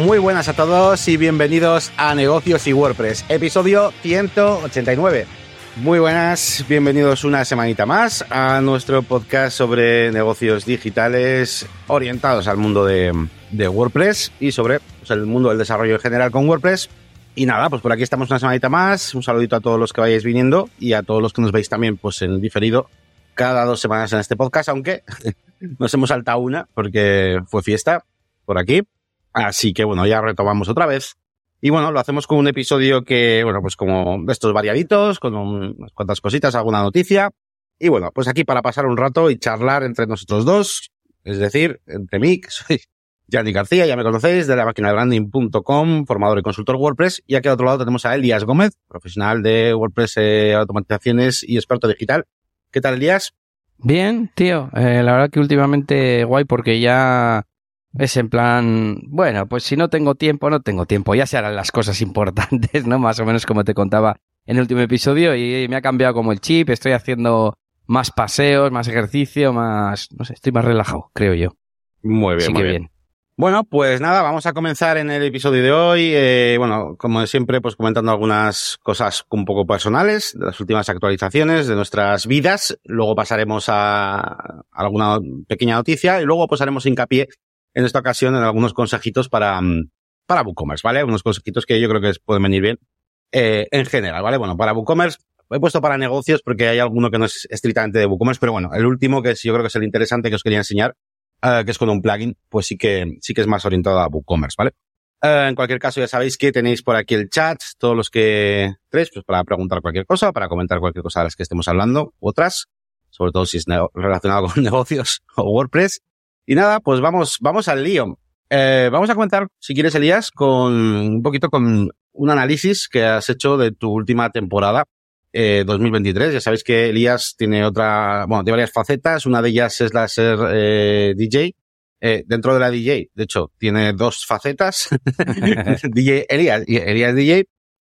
Muy buenas a todos y bienvenidos a Negocios y WordPress, episodio 189. Muy buenas, bienvenidos una semanita más a nuestro podcast sobre negocios digitales orientados al mundo de, WordPress y sobre el mundo del desarrollo en general con WordPress. Y nada, pues por aquí estamos una semanita más. Un saludito a todos los que vayáis viniendo y a todos los que nos veis también pues en diferido cada dos semanas en este podcast, aunque nos hemos saltado una porque fue fiesta por aquí. Así que bueno, ya retomamos otra vez. Y bueno, lo hacemos con un episodio que, bueno, pues como estos variaditos, con unas cuantas cositas, alguna noticia. Y bueno, pues aquí para pasar un rato y charlar entre nosotros dos, es decir, entre mí, que soy Yanni García, ya me conocéis, de la máquina de branding.com, formador y consultor WordPress. Y aquí al otro lado tenemos a Elías Gómez, profesional de WordPress, eh, automatizaciones y experto digital. ¿Qué tal, Elías? Bien, tío. Eh, la verdad que últimamente guay porque ya es en plan, bueno, pues si no tengo tiempo, no tengo tiempo. Ya se harán las cosas importantes, ¿no? Más o menos como te contaba en el último episodio y me ha cambiado como el chip. Estoy haciendo más paseos, más ejercicio, más, no sé, estoy más relajado, creo yo. Muy bien, muy bien. Bueno, pues nada, vamos a comenzar en el episodio de hoy. Eh, bueno, como siempre, pues comentando algunas cosas un poco personales de las últimas actualizaciones de nuestras vidas. Luego pasaremos a alguna pequeña noticia y luego pues haremos hincapié en esta ocasión en algunos consejitos para, mm, para WooCommerce, ¿vale? Unos consejitos que yo creo que pueden venir bien eh, en general, ¿vale? Bueno, para WooCommerce he puesto para negocios porque hay alguno que no es estrictamente de WooCommerce, pero bueno, el último que yo creo que es el interesante que os quería enseñar, eh, que es con un plugin, pues sí que, sí que es más orientado a WooCommerce, ¿vale? Eh, en cualquier caso, ya sabéis que tenéis por aquí el chat, todos los que tres, pues para preguntar cualquier cosa, para comentar cualquier cosa de las que estemos hablando, otras, sobre todo si es relacionado con negocios o WordPress. Y nada, pues vamos, vamos al lío. Eh, vamos a comentar, si quieres, Elías, con un poquito con un análisis que has hecho de tu última temporada, eh, 2023. Ya sabéis que Elías tiene otra, bueno, tiene varias facetas. Una de ellas es la ser eh, DJ. Eh, dentro de la DJ, de hecho, tiene dos facetas. DJ Elías y Elías DJ.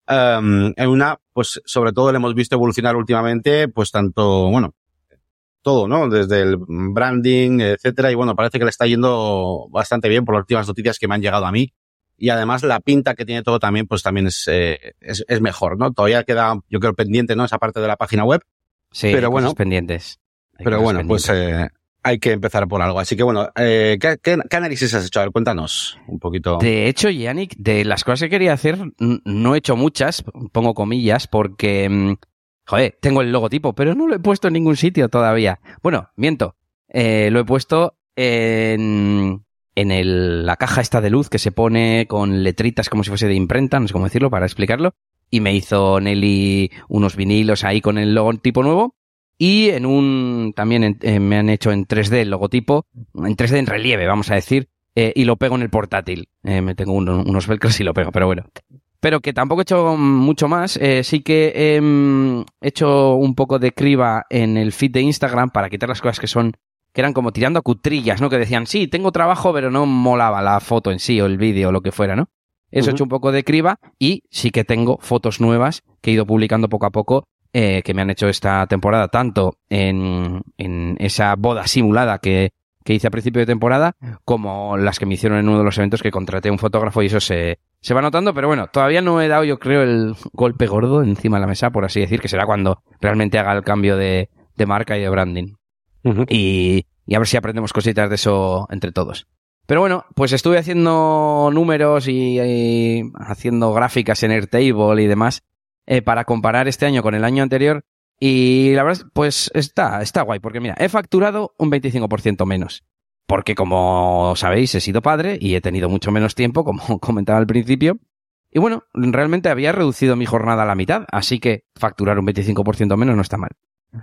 Um, una, pues sobre todo le hemos visto evolucionar últimamente, pues tanto, bueno, todo, ¿no? Desde el branding, etcétera. Y bueno, parece que le está yendo bastante bien por las últimas noticias que me han llegado a mí. Y además la pinta que tiene todo también, pues también es, eh, es, es, mejor, ¿no? Todavía queda, yo creo, pendiente, ¿no? Esa parte de la página web. Sí, pero bueno. pendientes. pero bueno, pues eh, hay que empezar por algo. Así que bueno, eh, ¿qué, qué, qué, análisis has hecho? A ver, cuéntanos un poquito. De hecho, Yannick, de las cosas que quería hacer, no he hecho muchas, pongo comillas, porque mm, Joder, tengo el logotipo, pero no lo he puesto en ningún sitio todavía. Bueno, miento. Eh, lo he puesto en, en el, la caja esta de luz que se pone con letritas como si fuese de imprenta, no sé cómo decirlo para explicarlo. Y me hizo Nelly unos vinilos ahí con el logotipo nuevo. Y en un, también eh, me han hecho en 3D el logotipo, en 3D en relieve, vamos a decir, eh, y lo pego en el portátil. Eh, me tengo unos velcros y lo pego, pero bueno pero que tampoco he hecho mucho más. Eh, sí que he hecho un poco de criba en el feed de Instagram para quitar las cosas que son que eran como tirando a cutrillas, ¿no? Que decían, sí, tengo trabajo, pero no molaba la foto en sí o el vídeo o lo que fuera, ¿no? Eso he hecho un poco de criba y sí que tengo fotos nuevas que he ido publicando poco a poco eh, que me han hecho esta temporada, tanto en, en esa boda simulada que, que hice a principio de temporada, como las que me hicieron en uno de los eventos que contraté un fotógrafo y eso se, se va notando, pero bueno, todavía no he dado, yo creo, el golpe gordo encima de la mesa, por así decir, que será cuando realmente haga el cambio de, de marca y de branding. y, y a ver si aprendemos cositas de eso entre todos. Pero bueno, pues estuve haciendo números y, y haciendo gráficas en Airtable y demás eh, para comparar este año con el año anterior y la verdad, pues está, está guay, porque mira, he facturado un 25% menos. Porque como sabéis, he sido padre y he tenido mucho menos tiempo, como comentaba al principio. Y bueno, realmente había reducido mi jornada a la mitad, así que facturar un 25% menos no está mal.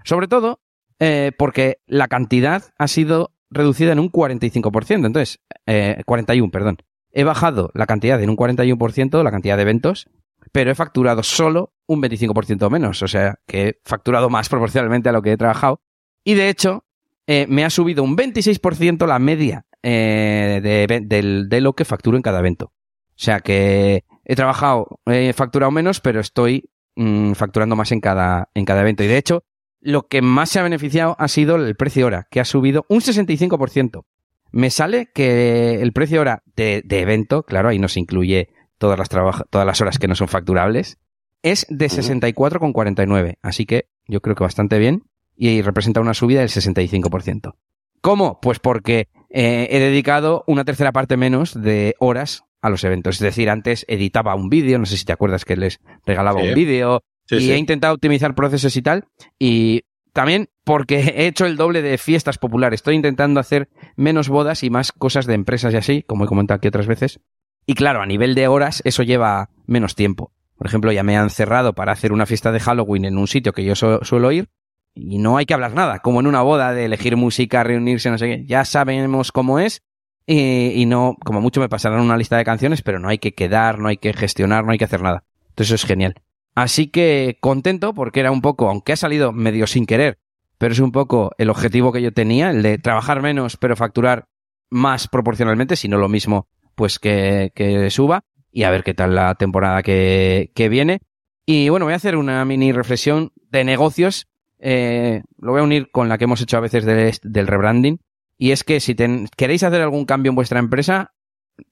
Sobre todo eh, porque la cantidad ha sido reducida en un 45%, entonces, eh, 41, perdón. He bajado la cantidad en un 41%, la cantidad de eventos, pero he facturado solo un 25% menos, o sea, que he facturado más proporcionalmente a lo que he trabajado. Y de hecho, eh, me ha subido un 26% la media eh, de, lo que facturo en cada evento. O sea que he trabajado, he facturado menos, pero estoy mm, facturando más en cada, en cada evento. Y de hecho, lo que más se ha beneficiado ha sido el precio hora, que ha subido un 65%. me sale que el precio ahora de, evento, claro, ahí no se incluye todas las, todas las horas que no son facturables, es de 64,49. Así que yo creo que bastante bien y representa una subida del 65%. ¿Cómo? Pues porque eh, he dedicado una tercera parte menos de horas a los eventos. Es decir, antes editaba un vídeo, no sé si te acuerdas que les regalaba un vídeo, y he intentado optimizar procesos y tal, y también porque he hecho el doble de fiestas populares. Estoy intentando hacer menos bodas y más cosas de empresas y así, como he comentado aquí otras veces. Y claro, a nivel de horas, eso lleva menos tiempo. Por ejemplo, ya me han cerrado para hacer una fiesta de Halloween en un sitio que yo suelo ir y no hay que hablar nada, como en una boda de elegir música, reunirse, no sé qué. Ya sabemos cómo es y, no, como mucho me pasarán una lista de canciones, pero no hay que quedar, no hay que gestionar, no hay que hacer nada. Entonces eso es genial. Así que contento porque era un poco, aunque ha salido medio sin querer, pero es un poco el objetivo que yo tenía, el de trabajar menos pero facturar más proporcionalmente, si no lo mismo, pues que suba y a ver qué tal la temporada que, que viene. Y bueno, voy a hacer una mini reflexión de negocios. Eh, lo voy a unir con la que hemos hecho a veces del rebranding. Y es que si queréis hacer algún cambio en vuestra empresa,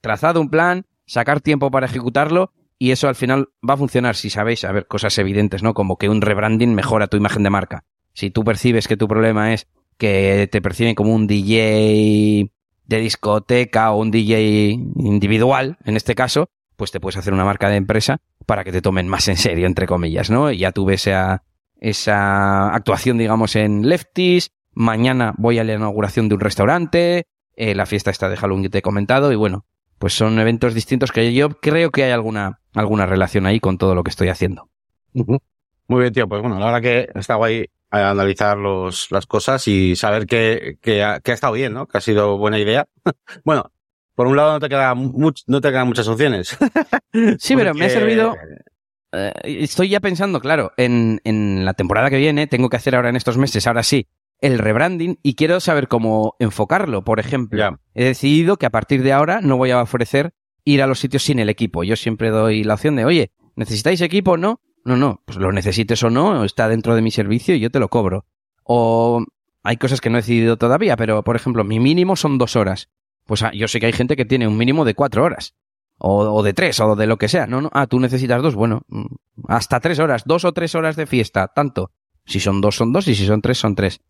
trazad un plan, sacar tiempo para ejecutarlo y eso al final va a funcionar si sabéis, a ver, cosas evidentes, ¿no? Como que un rebranding mejora tu imagen de marca. Si tú percibes que tu problema es que te perciben como un DJ de discoteca o un DJ individual, en este caso, pues te puedes hacer una marca de empresa para que te tomen más en serio, entre comillas, ¿no? Y ya tuve esa, esa actuación, digamos, en Lefties. Mañana voy a la inauguración de un restaurante. Eh, la fiesta está de Halloween que te he comentado. Y bueno, pues son eventos distintos que yo creo que hay alguna, alguna relación ahí con todo lo que estoy haciendo. Muy bien, tío. Pues bueno, la verdad que he estado ahí a analizar los, las cosas y saber que, ha, que ha estado bien, ¿no? Que ha sido buena idea. bueno, por un lado no te, queda no te quedan muchas opciones. sí, pero me ha servido... Eh, estoy ya pensando, claro, en, en la temporada que viene, tengo que hacer ahora en estos meses, ahora sí, el rebranding y quiero saber cómo enfocarlo. Por ejemplo, he decidido que a partir de ahora no voy a ofrecer ir a los sitios sin el equipo. Yo siempre doy la opción de, oye, ¿necesitáis equipo? No, no, no, pues lo necesites o no, está dentro de mi servicio y yo te lo cobro. O hay cosas que no he decidido todavía, pero por ejemplo, mi mínimo son dos horas. Pues ah, yo sé que hay gente que tiene un mínimo de cuatro horas. O, de tres, o de lo que sea. No, no. Ah, tú necesitas dos. Bueno, mm, hasta tres horas. Dos o tres horas de fiesta. Tanto. Si son dos, son dos. Y si son tres, son tres.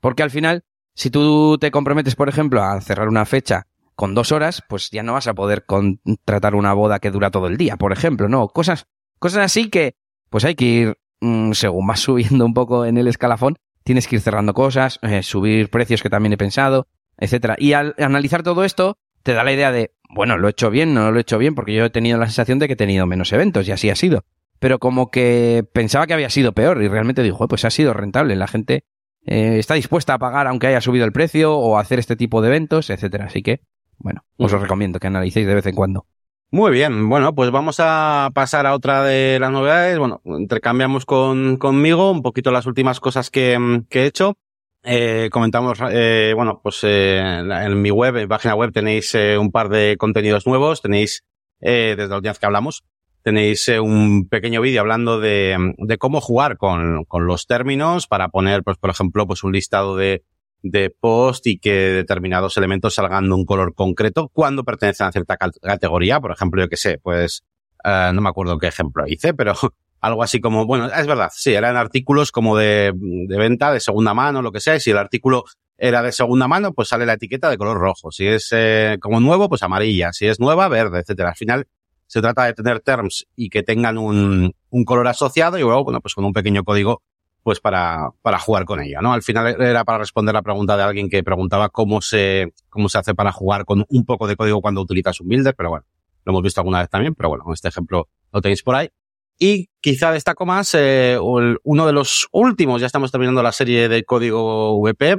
Porque al final, si tú te comprometes, por ejemplo, a cerrar una fecha con dos horas, pues ya no vas a poder contratar una boda que dura todo el día, por ejemplo, ¿no? Cosas, cosas así que, pues hay que ir, mm, según vas subiendo un poco en el escalafón, tienes que ir cerrando cosas, eh, subir precios que también he pensado, etcétera. Y al analizar todo esto, te da la idea de, bueno, lo he hecho bien, no lo he hecho bien, porque yo he tenido la sensación de que he tenido menos eventos y así ha sido. Pero como que pensaba que había sido peor y realmente dijo, pues ha sido rentable. La gente eh, está dispuesta a pagar aunque haya subido el precio o hacer este tipo de eventos, etcétera. Así que, bueno, os lo recomiendo que analicéis de vez en cuando. Muy bien, bueno, pues vamos a pasar a otra de las novedades. Bueno, intercambiamos con, conmigo un poquito las últimas cosas que, que he hecho. Eh, comentamos, eh, bueno, pues eh, en mi web, en página web tenéis eh, un par de contenidos nuevos, tenéis, eh, desde la última vez que hablamos, tenéis eh, un pequeño vídeo hablando de, cómo jugar con, los términos para poner, pues, por ejemplo, pues un listado de, de post y que determinados elementos salgan de un color concreto cuando pertenecen a cierta categoría. Por ejemplo, yo que sé, pues, no me acuerdo qué ejemplo hice, pero algo así como, bueno, es verdad, sí, eran artículos como de, de venta, de segunda mano, lo que sea, y si el artículo era de segunda mano, pues sale la etiqueta de color rojo. Si es eh, como nuevo, pues amarilla. Si es nueva, verde, etcétera. Al final se trata de tener terms y que tengan un, un color asociado y luego, bueno, pues con un pequeño código, pues para, para jugar con ella, ¿no? Al final era para responder la pregunta de alguien que preguntaba cómo se, cómo se hace para jugar con un poco de código cuando utilizas un builder, pero bueno, lo hemos visto alguna vez también, pero bueno, este ejemplo lo tenéis por ahí. Y quizá destaco más eh, uno de los últimos, ya estamos terminando la serie de código VP,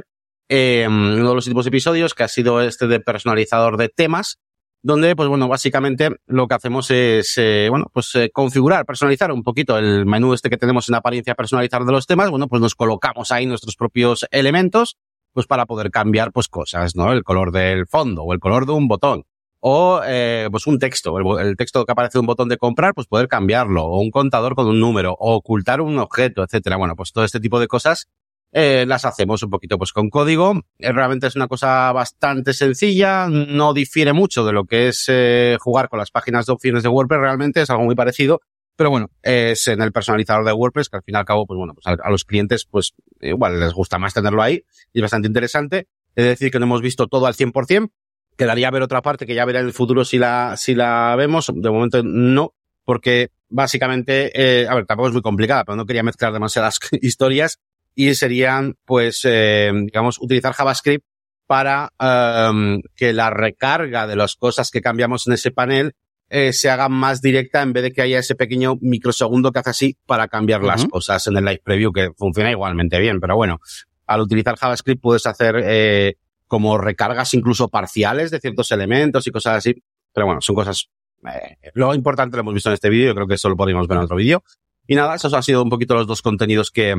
eh, uno de los últimos episodios que ha sido este de personalizador de temas, donde, pues bueno, básicamente lo que hacemos es, eh, bueno, pues eh, configurar, personalizar un poquito el menú este que tenemos en apariencia personalizar de los temas, bueno, pues nos colocamos ahí nuestros propios elementos, pues para poder cambiar, pues cosas, ¿no? El color del fondo o el color de un botón o eh, pues un texto, el, texto que aparece un botón de comprar, pues poder cambiarlo, o un contador con un número, o ocultar un objeto, etcétera. Bueno, pues todo este tipo de cosas eh, las hacemos un poquito pues con código. Eh, realmente es una cosa bastante sencilla, no difiere mucho de lo que es eh, jugar con las páginas de opciones de WordPress, realmente es algo muy parecido. Pero bueno, es en el personalizador de WordPress, que al fin y al cabo, pues bueno, pues a, a los clientes, pues igual les gusta más tenerlo ahí y es bastante interesante. Es decir, que no hemos visto todo al 100%. Quedaría ver otra parte que ya verá en el futuro si la, si la vemos. De momento no, porque básicamente, eh, a ver, tampoco es muy complicada, pero no quería mezclar demasiadas historias y serían, pues, eh, digamos, utilizar JavaScript para um, que la recarga de las cosas que cambiamos en ese panel eh, se haga más directa en vez de que haya ese pequeño microsegundo que hace así para cambiar uh -huh. las cosas en el live preview, que funciona igualmente bien. Pero bueno, al utilizar JavaScript puedes hacer eh, como recargas incluso parciales de ciertos elementos y cosas así. Pero bueno, son cosas... Eh, lo importante lo hemos visto en este vídeo, yo creo que eso lo podríamos ver en otro vídeo. Y nada, esos han sido un poquito los dos contenidos que,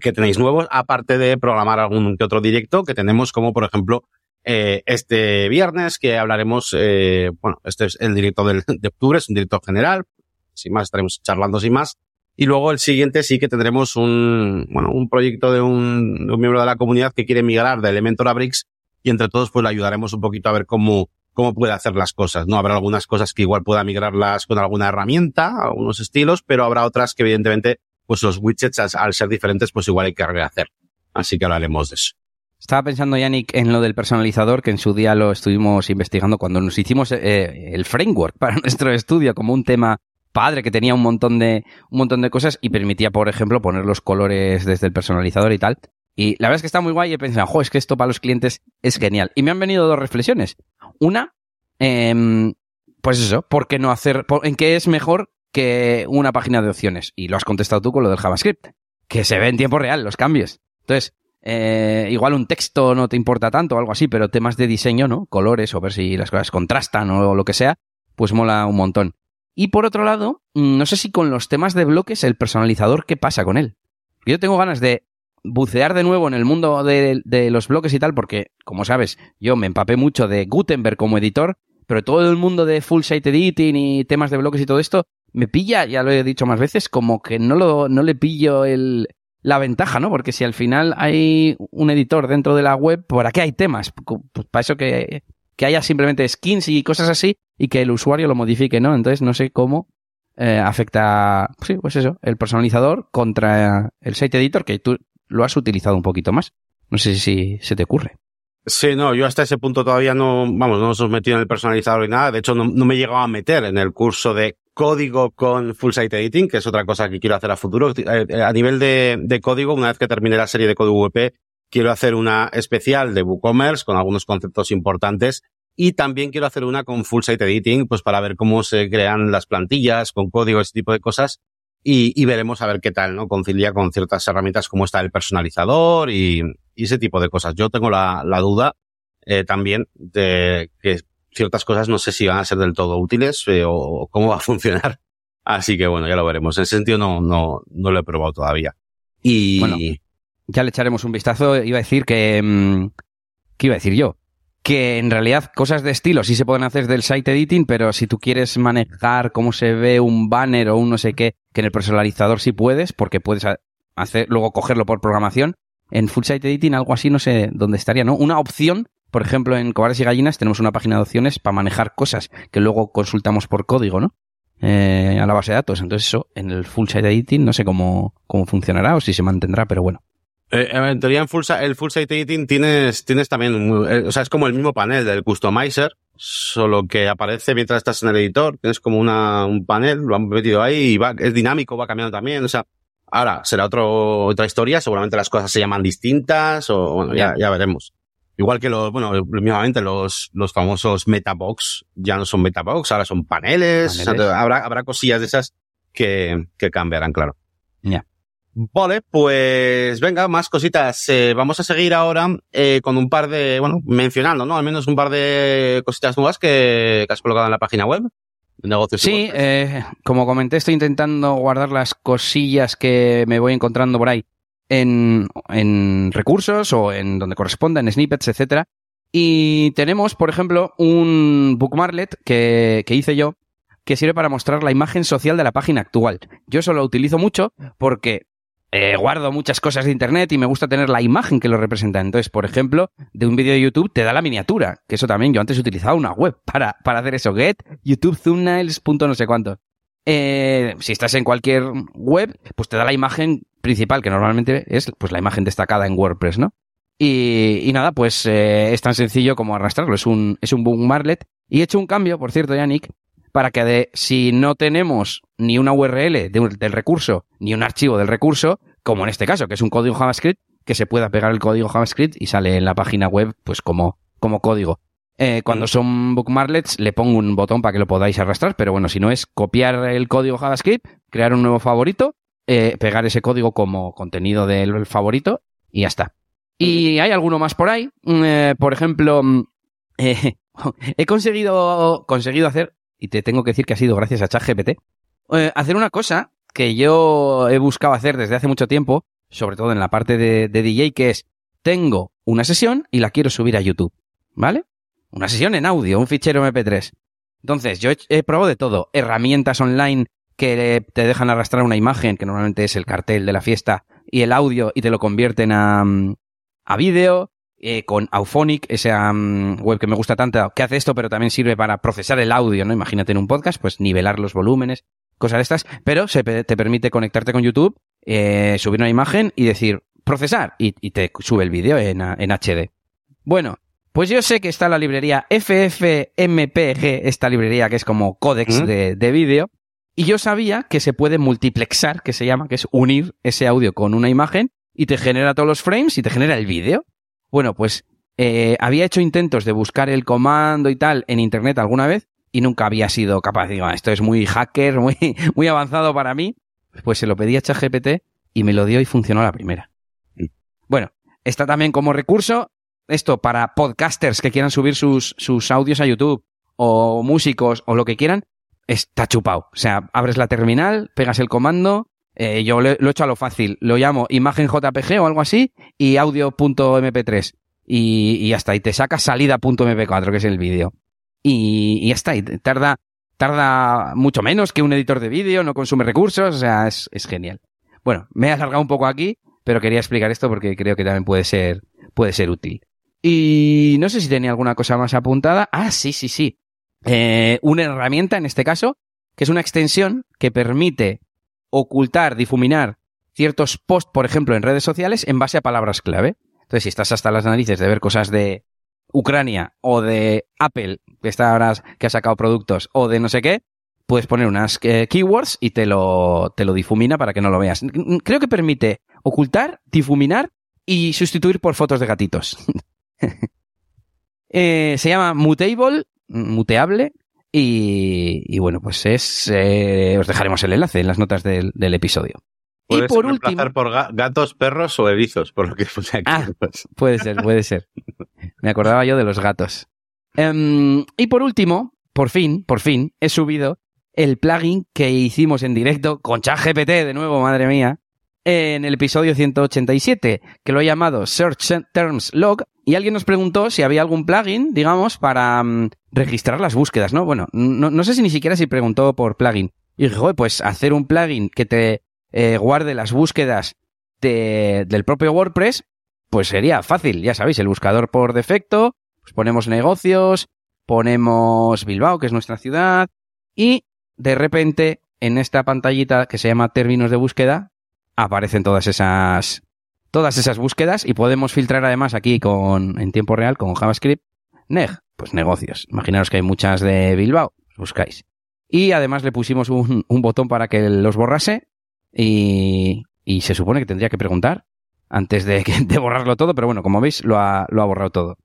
que tenéis nuevos, aparte de programar algún que otro directo que tenemos, como por ejemplo eh, este viernes que hablaremos, eh, bueno, este es el directo del, de octubre, es un directo general, sin más estaremos charlando sin más. Y luego el siguiente sí que tendremos un, bueno, un proyecto de un, de un miembro de la comunidad que quiere migrar de Elementor a Bricks y entre todos pues le ayudaremos un poquito a ver cómo, cómo puede hacer las cosas, ¿no? Habrá algunas cosas que igual pueda migrarlas con alguna herramienta, algunos estilos, pero habrá otras que evidentemente pues los widgets al, ser diferentes pues igual hay que rehacer. Así que hablaremos de eso. Estaba pensando, Yannick, en lo del personalizador, que en su día lo estuvimos investigando cuando nos hicimos eh, el framework para nuestro estudio como un tema padre que tenía un montón de un montón de cosas y permitía, por ejemplo, poner los colores desde el personalizador y tal. Y la verdad es que está muy guay y he pensado, jo, es que esto para los clientes es genial. Y me han venido dos reflexiones. Una, eh, pues eso, ¿por qué no hacer, en qué es mejor que una página de opciones? Y lo has contestado tú con lo del JavaScript, que se ve en tiempo real los cambios. Entonces, eh, igual un texto no te importa tanto o algo así, pero temas de diseño, ¿no? Colores o ver si las cosas contrastan o lo que sea, pues mola un montón. Y por otro lado, mm, no sé si con los temas de bloques, el personalizador, ¿qué pasa con él? Yo tengo ganas de bucear de nuevo en el mundo de, los bloques y tal, porque, como sabes, yo me empapé mucho de Gutenberg como editor, pero todo el mundo de full site editing y temas de bloques y todo esto me pilla, ya lo he dicho más veces, como que no lo, no le pillo el, la ventaja, ¿no? Porque si al final hay un editor dentro de la web, ¿para qué hay temas? Pues para eso que, que haya simplemente skins y cosas así y que el usuario lo modifique, ¿no? Entonces no sé cómo eh, afecta, sí, pues eso, el personalizador contra el site editor que tú lo has utilizado un poquito más. No sé si se te ocurre. Sí, no, yo hasta ese punto todavía no, vamos, no nos metido en el personalizador ni nada. De hecho, no, me he llegado a meter en el curso de código con full site editing, que es otra cosa que quiero hacer a futuro. A nivel de, código, una vez que termine la serie de código WP, quiero hacer una especial de WooCommerce con algunos conceptos importantes y también quiero hacer una con full site editing, pues para ver cómo se crean las plantillas con código, ese tipo de cosas. Y, y veremos a ver qué tal, ¿no? Concilia con ciertas herramientas como está el personalizador y, y ese tipo de cosas. Yo tengo la, la duda eh, también de que ciertas cosas no sé si van a ser del todo útiles eh, o cómo va a funcionar. Así que bueno, ya lo veremos. En ese sentido no, no, no lo he probado todavía. Y bueno, ya le echaremos un vistazo. Iba a decir que... mm, ¿Qué iba a decir yo? Que en realidad cosas de estilo sí se pueden hacer del site editing, pero si tú quieres manejar cómo se ve un banner o un no sé qué, que en el personalizador sí puedes, porque puedes hacer, luego cogerlo por programación. En full site editing algo así no sé dónde estaría, ¿no? Una opción por ejemplo, en Cobardes y Gallinas tenemos una página de opciones para manejar cosas que luego consultamos por código, ¿no? Eh, a la base de datos. Entonces eso, en el full site editing, no sé cómo, cómo funcionará o si se mantendrá, pero bueno. Eh, en teoría, en full, el full site editing tienes, tienes también, eh, o sea, es como el mismo panel del customizer, solo que aparece mientras estás en el editor. Tienes como una, un panel, lo han metido ahí y va, es dinámico, va cambiando también. O sea, ahora será otro, otra historia. Seguramente las cosas se llaman distintas o, bueno, ya, ya veremos. Igual que los, bueno, mismamente los, los famosos metabox ya no son metabox, ahora son paneles. paneles. O sea, habrá, habrá cosillas de esas que, que cambiarán, claro. Ya. Vale, pues venga, más cositas. Eh, vamos a seguir ahora eh, con un par de, bueno, mencionando, ¿no? Al menos un par de cositas nuevas que, que has colocado en la página web. Negocios sí, eh, como comenté, estoy intentando guardar las cosillas que me voy encontrando por ahí en, en recursos o en donde corresponda, en snippets, etcétera. Y tenemos, por ejemplo, un bookmarklet que, que hice yo que sirve para mostrar la imagen social de la página actual. Yo eso lo utilizo mucho porque eh, guardo muchas cosas de internet y me gusta tener la imagen que lo representa. Entonces, por ejemplo, de un vídeo de YouTube te da la miniatura, que eso también yo antes utilizaba una web para, para hacer eso, get YouTube thumbnails. no sé cuánto. Eh, si estás en cualquier web, pues te da la imagen principal, que normalmente es pues la imagen destacada en WordPress, ¿no? Y, nada, pues eh, es tan sencillo como arrastrarlo. Es un, es un bookmarklet. Y he hecho un cambio, por cierto, Yannick, para que de, si no tenemos ni una URL del recurso, ni un archivo del recurso, como en este caso, que es un código JavaScript, que se pueda pegar el código JavaScript y sale en la página web, pues como, como código. Eh, cuando son bookmarklets, le pongo un botón para que lo podáis arrastrar, pero bueno, si no es copiar el código JavaScript, crear un nuevo favorito, eh, pegar ese código como contenido del favorito y ya está. Y hay alguno más por ahí. Mm, eh, por ejemplo, mm, he conseguido, conseguido hacer, y te tengo que decir que ha sido gracias a ChatGPT, hacer una cosa que yo he buscado hacer desde hace mucho tiempo, sobre todo en la parte de, de DJ, que es, tengo una sesión y la quiero subir a YouTube, ¿vale? Una sesión en audio, un fichero MP3. Entonces, yo he, probado de todo. Herramientas online que te dejan arrastrar una imagen, que normalmente es el cartel de la fiesta, y el audio, y te lo convierten a, mm, a vídeo. Eh, con Auphonic, esa mm, web que me gusta tanto, que hace esto, pero también sirve para procesar el audio, ¿no? Imagínate en un podcast, pues nivelar los volúmenes, cosas de estas, pero se te permite conectarte con YouTube, eh, subir una imagen y decir procesar, y, te sube el vídeo en, en HD. Bueno, pues yo sé que está la librería FFmpeg, esta librería que es como códex de, de vídeo, y yo sabía que se puede multiplexar, que se llama, que es unir ese audio con una imagen y te genera todos los frames y te genera el vídeo. Bueno, pues eh, había hecho intentos de buscar el comando y tal en internet alguna vez y nunca había sido capaz. Digo, ah, esto es muy hacker, muy, muy avanzado para mí. Pues se lo pedí a ChatGPT y me lo dio y funcionó la primera. Bueno, está también como recurso esto para podcasters que quieran subir sus, sus audios a YouTube o músicos o lo que quieran, está chupado. O sea, abres la terminal, pegas el comando, eh, yo lo, he hecho a lo fácil, lo llamo imagen JPG o algo así y audio.mp3 y, y está, y te saca salida.mp4 que es el vídeo. Y, y está, y tarda, tarda mucho menos que un editor de vídeo, no consume recursos, o sea, es, es genial. Bueno, me he alargado un poco aquí, pero quería explicar esto porque creo que también puede ser, puede ser útil. Y no sé si tenía alguna cosa más apuntada. Ah, sí, sí, sí. Eh, una herramienta en este caso, que es una extensión que permite ocultar, difuminar ciertos posts, por ejemplo, en redes sociales en base a palabras clave. Entonces, si estás hasta las narices de ver cosas de Ucrania o de Apple, que está ahora que ha sacado productos, o de no sé qué, puedes poner unas eh, keywords y te lo, te lo difumina para que no lo veas. Creo que permite ocultar, difuminar y sustituir por fotos de gatitos. Eh, se llama Mutable, muteable, y, bueno, pues es. Eh, os dejaremos el enlace en las notas del, episodio. Y por último. por gatos, perros o erizos, por lo que puse aquí. Ah, puede ser, puede ser. Me acordaba yo de los gatos. Em, y por último, por fin, por fin, he subido el plugin que hicimos en directo con ChatGPT, de nuevo, madre mía, en el episodio 187, que lo he llamado Search Terms Log, y alguien nos preguntó si había algún plugin, digamos, para mm, registrar las búsquedas, ¿no? Bueno, no, sé si ni siquiera si preguntó por plugin. Y dije, pues hacer un plugin que te eh, guarde las búsquedas del propio WordPress, pues sería fácil, ya sabéis, el buscador por defecto, pues ponemos negocios, ponemos Bilbao, que es nuestra ciudad, y de repente en esta pantallita que se llama términos de búsqueda, aparecen todas esas todas esas búsquedas y podemos filtrar además aquí con en tiempo real con JavaScript neg, pues negocios. Imaginaros que hay muchas de Bilbao, buscáis. Y además le pusimos un, botón para que los borrase y, y, se supone que tendría que preguntar antes de, de borrarlo todo, pero bueno, como veis lo ha, lo ha borrado todo.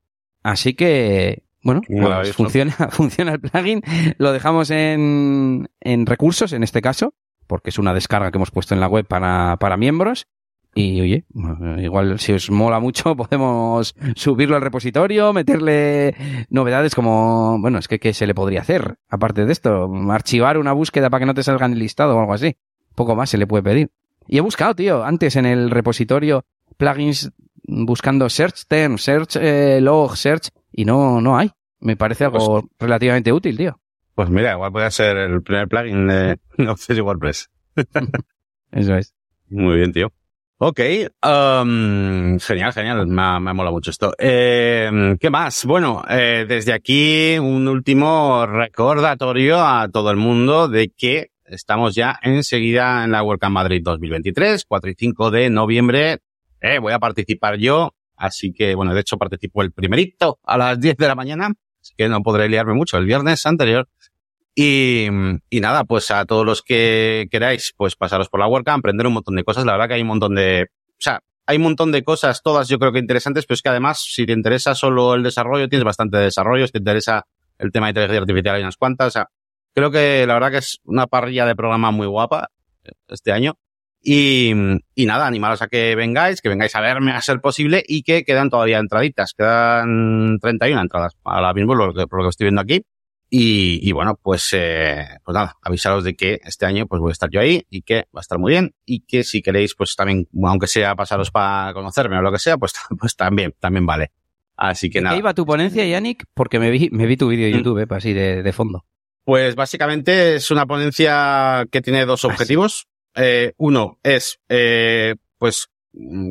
Así que, bueno, pues funciona, funciona el plugin. Lo dejamos en, en recursos en este caso porque es una descarga que hemos puesto en la web para, para miembros. Y oye, igual si os mola mucho podemos subirlo al repositorio, meterle novedades como, bueno, es que ¿qué se le podría hacer? Aparte de esto, archivar una búsqueda para que no te salga en el listado o algo así. Poco más se le puede pedir. Y he buscado, tío, antes en el repositorio plugins buscando search term, search eh, log, search, y no, no hay. Me parece algo pues relativamente útil, tío. Pues mira, igual puede ser el primer plugin de Access WordPress. Eso es. Muy bien, tío. Ok, um, genial, genial, me ha, me mola mucho esto. Eh, ¿Qué más? Bueno, eh, desde aquí un último recordatorio a todo el mundo de que estamos ya enseguida en la WordCamp Madrid 2023, 4 y 5 de noviembre. Eh, voy a participar yo, así que, bueno, de hecho participo el primerito a las 10 de la mañana, así que no podré liarme mucho el viernes anterior. Y, y, nada, pues a todos los que queráis, pues pasaros por la WordCamp, aprender un montón de cosas. La verdad que hay un montón de, o sea, hay un montón de cosas, todas yo creo que interesantes, pero es que además, si te interesa solo el desarrollo, tienes bastante desarrollo, si te interesa el tema de inteligencia artificial, hay unas cuantas. O sea, creo que la verdad que es una parrilla de programa muy guapa este año. Y, y nada, animaros a que vengáis, que vengáis a verme a ser posible y que quedan todavía entraditas. Quedan 31 entradas ahora mismo, por lo que estoy viendo aquí. Y, y, bueno, pues, eh, pues nada, avisaros de que este año pues voy a estar yo ahí y que va a estar muy bien y que si queréis pues también, aunque sea pasaros para conocerme o lo que sea, pues, pues también, también vale. Así que nada. ¿Qué iba tu ponencia, Yannick? Porque me vi, me vi tu vídeo de YouTube, eh, así de, de, fondo. Pues básicamente es una ponencia que tiene dos objetivos. Eh, uno es, eh, pues,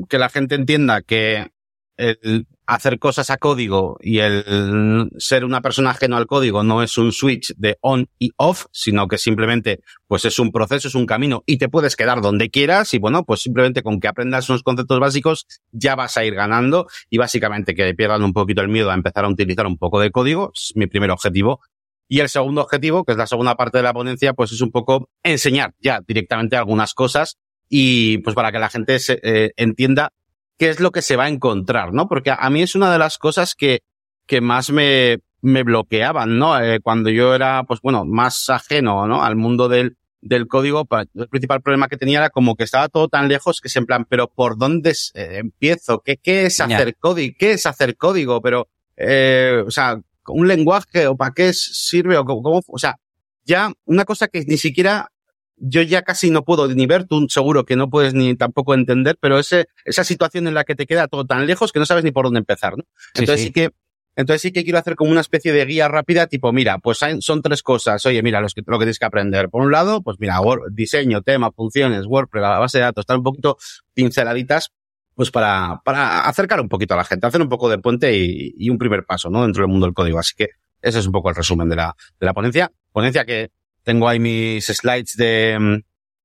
que la gente entienda que el hacer cosas a código y el ser una persona ajeno al código no es un switch de on y off, sino que simplemente pues es un proceso, es un camino y te puedes quedar donde quieras y bueno, pues simplemente con que aprendas unos conceptos básicos ya vas a ir ganando y básicamente que pierdan un poquito el miedo a empezar a utilizar un poco de código, es mi primer objetivo. Y el segundo objetivo, que es la segunda parte de la ponencia, pues es un poco enseñar ya directamente algunas cosas y pues para que la gente se, eh, entienda qué es lo que se va a encontrar, ¿no? Porque a mí es una de las cosas que, que más me, me bloqueaban, ¿no? Eh, cuando yo era, pues bueno, más ajeno, ¿no? Al mundo del, del código, el principal problema que tenía era como que estaba todo tan lejos que es en plan, pero ¿por dónde eh, empiezo? ¿Qué, ¿Qué es hacer yeah. código? ¿Qué es hacer código? Pero, eh, o sea, un lenguaje o para qué sirve o cómo, o sea, ya una cosa que ni siquiera yo ya casi no puedo ni ver, tú seguro que no puedes ni tampoco entender, pero ese, esa situación en la que te queda todo tan lejos que no sabes ni por dónde empezar, ¿no? Sí, entonces sí. sí que, entonces sí que quiero hacer como una especie de guía rápida, tipo, mira, pues hay, son tres cosas. Oye, mira, los que, lo que tienes que aprender. Por un lado, pues mira, Word, diseño, tema, funciones, WordPress, la base de datos, están un poquito pinceladitas, pues para, para acercar un poquito a la gente, hacer un poco de puente y, y un primer paso, ¿no? Dentro del mundo del código. Así que ese es un poco el resumen de la, de la ponencia. Ponencia que tengo ahí mis slides de,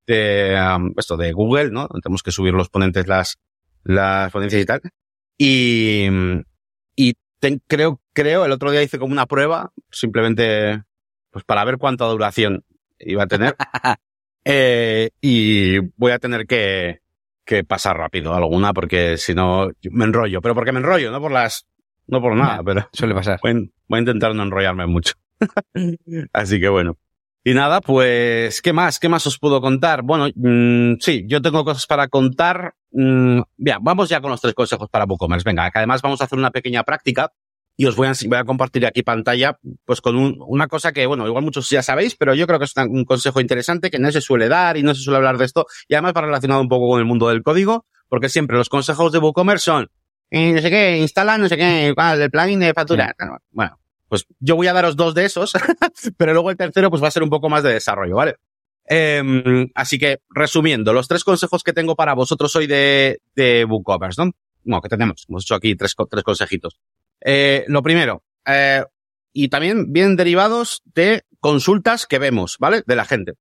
de um, esto de Google, ¿no? Tenemos que subir los ponentes las, las ponencias y tal. Y, y ten, creo, creo, el otro día hice como una prueba, simplemente, pues para ver cuánta duración iba a tener. eh, y voy a tener que, que pasar rápido alguna porque si no me enrollo. Pero porque me enrollo, no por las, no por nada, pero Suele pasar. voy, voy a intentar no enrollarme mucho. Así que bueno. Y nada, pues, ¿qué más? ¿Qué más os puedo contar? Bueno, mmm, sí, yo tengo cosas para contar. Mmm, bien, vamos ya con los tres consejos para WooCommerce. Venga, que además vamos a hacer una pequeña práctica y os voy a, voy a compartir aquí pantalla, pues con un, una cosa que, bueno, igual muchos ya sabéis, pero yo creo que es un consejo interesante que no se suele dar y no se suele hablar de esto y además va relacionado un poco con el mundo del código, porque siempre los consejos de WooCommerce son, eh, no sé qué, instala no sé qué, el plugin de factura. Bueno, pues yo voy a daros dos de esos, pero luego el tercero pues va a ser un poco más de desarrollo, ¿vale? Eh, así que, resumiendo, los tres consejos que tengo para vosotros hoy de, de WooCommerce, ¿no? Bueno, que tenemos, hemos hecho aquí tres, tres consejitos. Eh, lo primero, eh, y también vienen derivados de consultas que vemos, ¿vale? De la gente.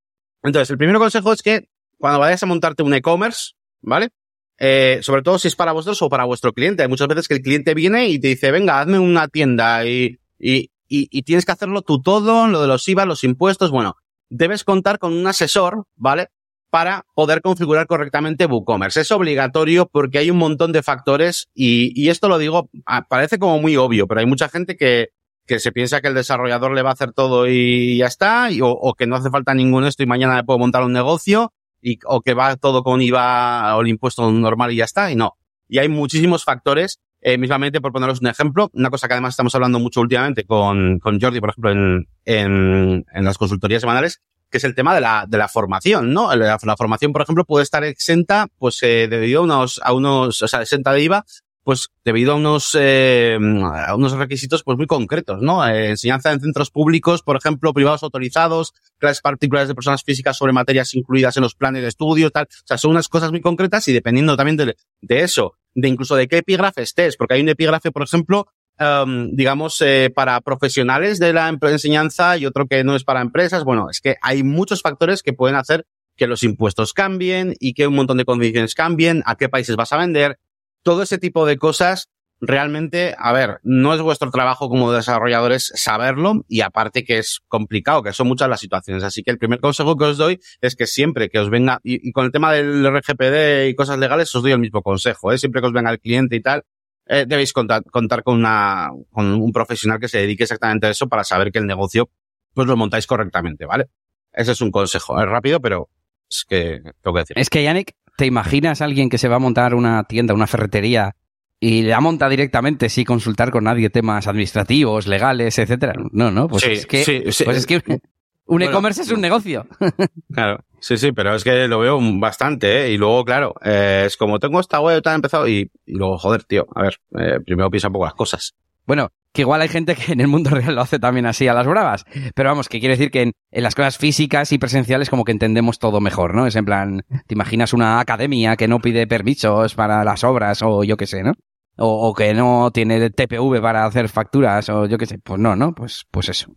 Entonces, el primer consejo es que cuando vayas a montarte un e-commerce, ¿vale? Eh, sobre todo si es para vosotros o para vuestro cliente. Hay muchas veces que el cliente viene y te dice, venga, hazme una tienda y, y, y, y tienes que hacerlo tú todo, lo de los IVA, los impuestos. Bueno, debes contar con un asesor, ¿vale? Para poder configurar correctamente WooCommerce. Es obligatorio porque hay un montón de factores y, y esto lo digo, parece como muy obvio, pero hay mucha gente que, que se piensa que el desarrollador le va a hacer todo y ya está, y, o, o, que no hace falta ningún esto y mañana le puedo montar un negocio, y, o que va todo con IVA o el impuesto normal y ya está, y no. Y hay muchísimos factores eh, mismamente, por poneros un ejemplo, una cosa que además estamos hablando mucho últimamente con, con Jordi, por ejemplo, en, en, en las consultorías semanales, que es el tema de la, de la formación, ¿no? La, formación, por ejemplo, puede estar exenta, pues, eh, debido a unos, a unos, o sea, exenta de IVA pues debido a unos, eh, a unos requisitos pues muy concretos, ¿no? Eh, enseñanza en centros públicos, por ejemplo, privados autorizados, clases particulares de personas físicas sobre materias incluidas en los planes de estudio, tal. O sea, son unas cosas muy concretas y dependiendo también de, de eso, de incluso de qué epígrafe estés, porque hay un epígrafe, por ejemplo, um, digamos, eh, para profesionales de la enseñanza y otro que no es para empresas. Bueno, es que hay muchos factores que pueden hacer que los impuestos cambien y que un montón de condiciones cambien, a qué países vas a vender, todo ese tipo de cosas realmente, a ver, no es vuestro trabajo como desarrolladores saberlo y aparte que es complicado, que son muchas las situaciones. Así que el primer consejo que os doy es que siempre que os venga, y, con el tema del RGPD y cosas legales, os doy el mismo consejo, ¿eh? siempre que os venga el cliente y tal, eh, debéis contar, contar con, una, con un profesional que se dedique exactamente a eso para saber que el negocio pues lo montáis correctamente, ¿vale? Ese es un consejo. Es rápido, pero es que tengo que decir. Es que, Yannick, ¿te imaginas a alguien que se va a montar una tienda, una ferretería y la monta directamente sin consultar con nadie temas administrativos, legales, etcétera? No, no, pues es que, pues es que un e-commerce es un negocio. claro, sí, sí, pero es que lo veo bastante, ¿eh? Y luego, claro, eh, es como tengo esta web, tan empezado, y, y, luego, joder, tío, a ver, eh, primero piensa un poco las cosas. Bueno, que igual hay gente que en el mundo real lo hace también así a las bravas. Pero vamos, que quiere decir que en, las cosas físicas y presenciales como que entendemos todo mejor, ¿no? Es en plan, te imaginas una academia que no pide permisos para las obras o yo qué sé, ¿no? O, que no tiene TPV para hacer facturas o yo qué sé. Pues no, ¿no? Pues, pues eso.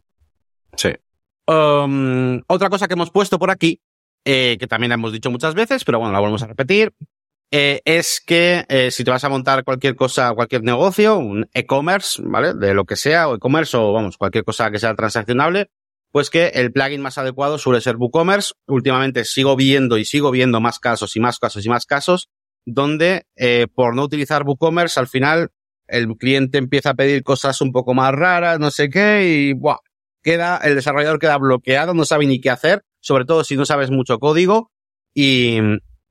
Sí. Um, otra cosa que hemos puesto por aquí, eh, que también hemos dicho muchas veces, pero bueno, la volvemos a repetir, eh, es que eh, si te vas a montar cualquier cosa, cualquier negocio, un e-commerce, ¿vale? De lo que sea, o e-commerce, o vamos, cualquier cosa que sea transaccionable, pues que el plugin más adecuado suele ser WooCommerce. Últimamente sigo viendo y sigo viendo más casos y más casos y más casos, donde eh, por no utilizar WooCommerce, al final el cliente empieza a pedir cosas un poco más raras, no sé qué, y buah, queda, el desarrollador queda bloqueado, no sabe ni qué hacer, sobre todo si no sabes mucho código, y,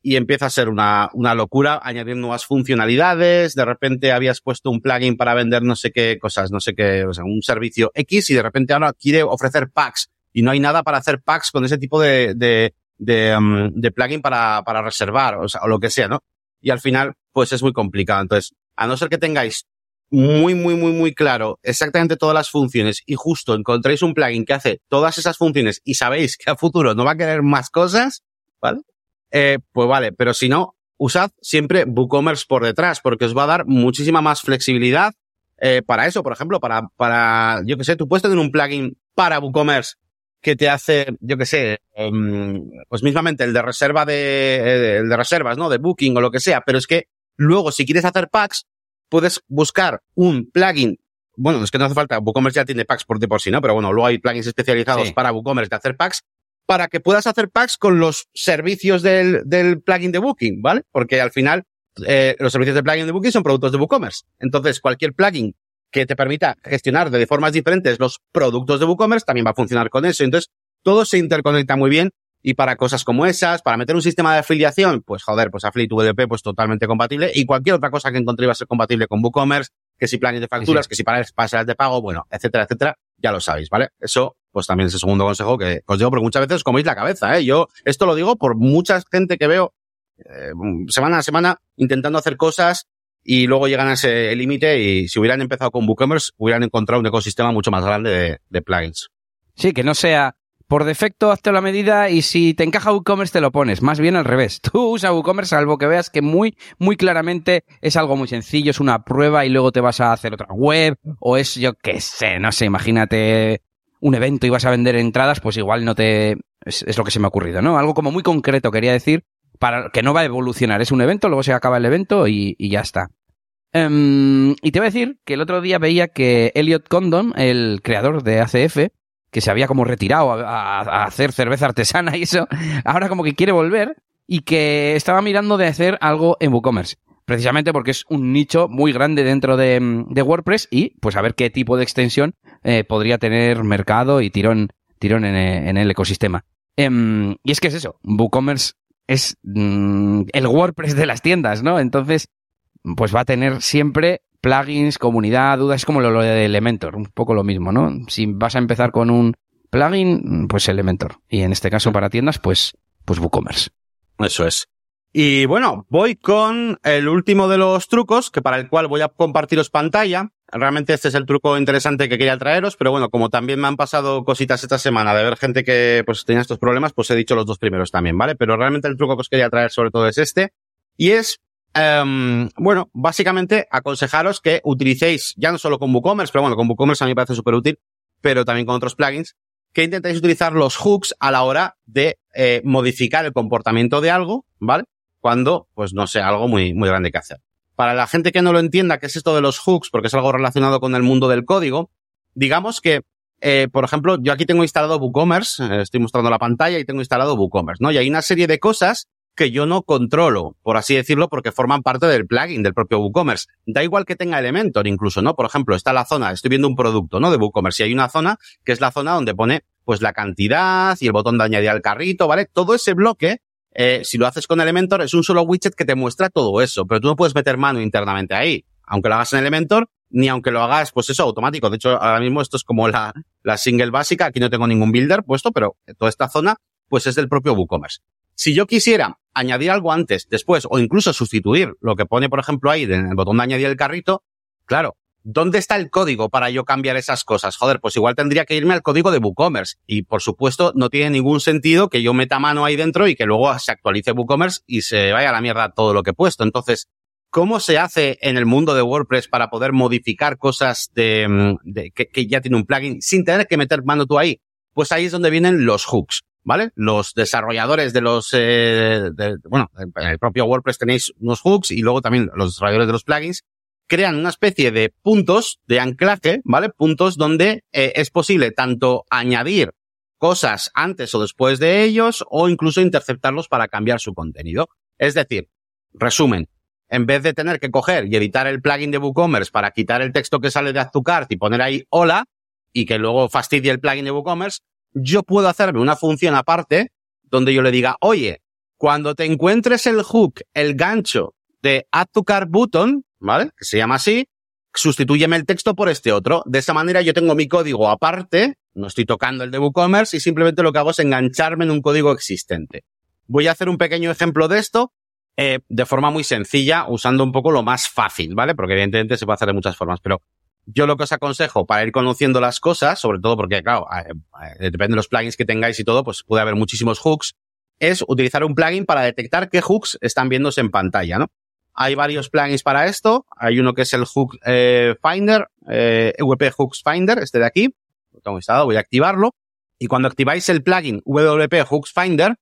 y empieza a ser una, una locura, añadir nuevas funcionalidades, de repente habías puesto un plugin para vender no sé qué cosas, no sé qué, o sea, un servicio X y de repente ahora quiere ofrecer packs y no hay nada para hacer packs con ese tipo de, de, de, um, de plugin para, para reservar, o sea, o lo que sea, ¿no? Y al final, pues es muy complicado. Entonces, a no ser que tengáis muy, muy, muy, muy claro exactamente todas las funciones y justo encontréis un plugin que hace todas esas funciones y sabéis que a futuro no va a querer más cosas, ¿vale? Eh, pues vale, pero si no, usad siempre WooCommerce por detrás, porque os va a dar muchísima más flexibilidad eh, para eso, por ejemplo, para, para, yo que sé, tú puedes tener un plugin para WooCommerce que te hace, yo que sé, um, pues mismamente el de reserva de, eh, el de reservas, ¿no? De Booking o lo que sea, pero es que luego si quieres hacer packs, puedes buscar un plugin bueno, es que no hace falta, WooCommerce ya tiene packs por de por sí, ¿no? Pero bueno, luego hay plugins especializados para WooCommerce de hacer packs para que puedas hacer packs con los servicios del, del plugin de Booking, ¿vale? Porque al final eh, los servicios de plugin de Booking son productos de WooCommerce. Entonces, cualquier plugin que te permita gestionar de formas diferentes los productos de WooCommerce también va a funcionar con eso. Entonces, todo se interconecta muy bien y para cosas como esas, para meter un sistema de afiliación, pues joder, pues Affiliate VDP pues totalmente compatible y cualquier otra cosa que encontré iba a ser compatible con WooCommerce, que si planes de facturas, que si pasadas de pago, bueno, etcétera, etcétera, ya lo sabéis, ¿vale? Eso pues también es el segundo consejo que os digo, porque muchas veces os coméis la cabeza, ¿eh? Yo esto lo digo por mucha gente que veo eh, semana a semana intentando hacer cosas y luego llegan a ese límite y si hubieran empezado con WooCommerce hubieran encontrado un ecosistema mucho más grande de, de plugins. Sí, que no sea por defecto hazte la medida y si te encaja WooCommerce te lo pones. Más bien al revés. Tú usa WooCommerce salvo que veas que muy, muy claramente es algo muy sencillo, es una prueba y luego te vas a hacer otra web o es yo qué sé, no sé, imagínate un evento y vas a vender entradas, pues igual no te... Es, lo que se me ha ocurrido, ¿no? Algo como muy concreto quería decir, para que no va a evolucionar. Es un evento, luego se acaba el evento y, ya está. Em, y te voy a decir que el otro día veía que Elliot Condon, el creador de ACF, que se había como retirado a, hacer cerveza artesana y eso, ahora como que quiere volver y que estaba mirando de hacer algo en WooCommerce precisamente porque es un nicho muy grande dentro de, WordPress y pues a ver qué tipo de extensión eh, podría tener mercado y tirón, tirón en, el ecosistema. Em, y es que es eso, WooCommerce es mm, el WordPress de las tiendas, ¿no? Entonces, pues va a tener siempre plugins, comunidad, dudas, es como lo, de Elementor, un poco lo mismo, ¿no? Si vas a empezar con un plugin, pues Elementor. Y en este caso para tiendas, pues, pues WooCommerce. Eso es. Y bueno, voy con el último de los trucos, que para el cual voy a compartiros pantalla. Realmente este es el truco interesante que quería traeros, pero bueno, como también me han pasado cositas esta semana de ver gente que pues tenía estos problemas, pues he dicho los dos primeros también, ¿vale? Pero realmente el truco que os quería traer sobre todo es este. Y es, um, bueno, básicamente aconsejaros que utilicéis, ya no solo con WooCommerce, pero bueno, con WooCommerce a mí me parece súper útil, pero también con otros plugins, que intentéis utilizar los hooks a la hora de eh, modificar el comportamiento de algo, ¿vale? Cuando, pues no sé, algo muy, muy grande que hacer. Para la gente que no lo entienda, qué es esto de los hooks, porque es algo relacionado con el mundo del código, digamos que, eh, por ejemplo, yo aquí tengo instalado WooCommerce, eh, estoy mostrando la pantalla y tengo instalado WooCommerce, ¿no? Y hay una serie de cosas que yo no controlo, por así decirlo, porque forman parte del plugin del propio WooCommerce. Da igual que tenga Elementor incluso, ¿no? Por ejemplo, está la zona, estoy viendo un producto, ¿no? De WooCommerce y hay una zona que es la zona donde pone pues la cantidad y el botón de añadir al carrito, ¿vale? Todo ese bloque, eh, si lo haces con Elementor, es un solo widget que te muestra todo eso, pero tú no puedes meter mano internamente ahí. Aunque lo hagas en Elementor, ni aunque lo hagas, pues eso, automático. De hecho, ahora mismo esto es como la, la single básica. Aquí no tengo ningún builder puesto, pero toda esta zona, pues es del propio WooCommerce. Si yo quisiera añadir algo antes, después, o incluso sustituir lo que pone, por ejemplo, ahí en el botón de añadir el carrito, claro, ¿dónde está el código para yo cambiar esas cosas? Joder, pues igual tendría que irme al código de WooCommerce. Y por supuesto, no tiene ningún sentido que yo meta mano ahí dentro y que luego se actualice WooCommerce y se vaya a la mierda todo lo que he puesto. Entonces, ¿cómo se hace en el mundo de WordPress para poder modificar cosas de, que, que ya tiene un plugin sin tener que meter mano tú ahí? Pues ahí es donde vienen los hooks. ¿Vale? Los desarrolladores de los, eh, de, bueno, en el propio WordPress tenéis unos hooks y luego también los desarrolladores de los plugins crean una especie de puntos de anclaje, ¿vale? Puntos donde eh, es posible tanto añadir cosas antes o después de ellos o incluso interceptarlos para cambiar su contenido. Es decir, resumen, en vez de tener que coger y editar el plugin de WooCommerce para quitar el texto que sale de Azucart y poner ahí hola y que luego fastidie el plugin de WooCommerce, yo puedo hacerme una función aparte donde yo le diga, oye, cuando te encuentres el hook, el gancho de add to cart button, ¿vale? Que se llama así, sustitúyeme el texto por este otro. De esa manera yo tengo mi código aparte, no estoy tocando el de WooCommerce y simplemente lo que hago es engancharme en un código existente. Voy a hacer un pequeño ejemplo de esto eh, de forma muy sencilla, usando un poco lo más fácil, ¿vale? Porque evidentemente se puede hacer de muchas formas, pero yo lo que os aconsejo para ir conociendo las cosas, sobre todo porque, claro, eh, eh, depende de los plugins que tengáis y todo, pues puede haber muchísimos hooks, es utilizar un plugin para detectar qué hooks están viéndose en pantalla, ¿no? Hay varios plugins para esto. Hay uno que es el Hook eh, Finder, eh, WP Hooks Finder, este de aquí. Lo tengo instalado, voy a activarlo. Y cuando activáis el plugin WP Hooks Finder,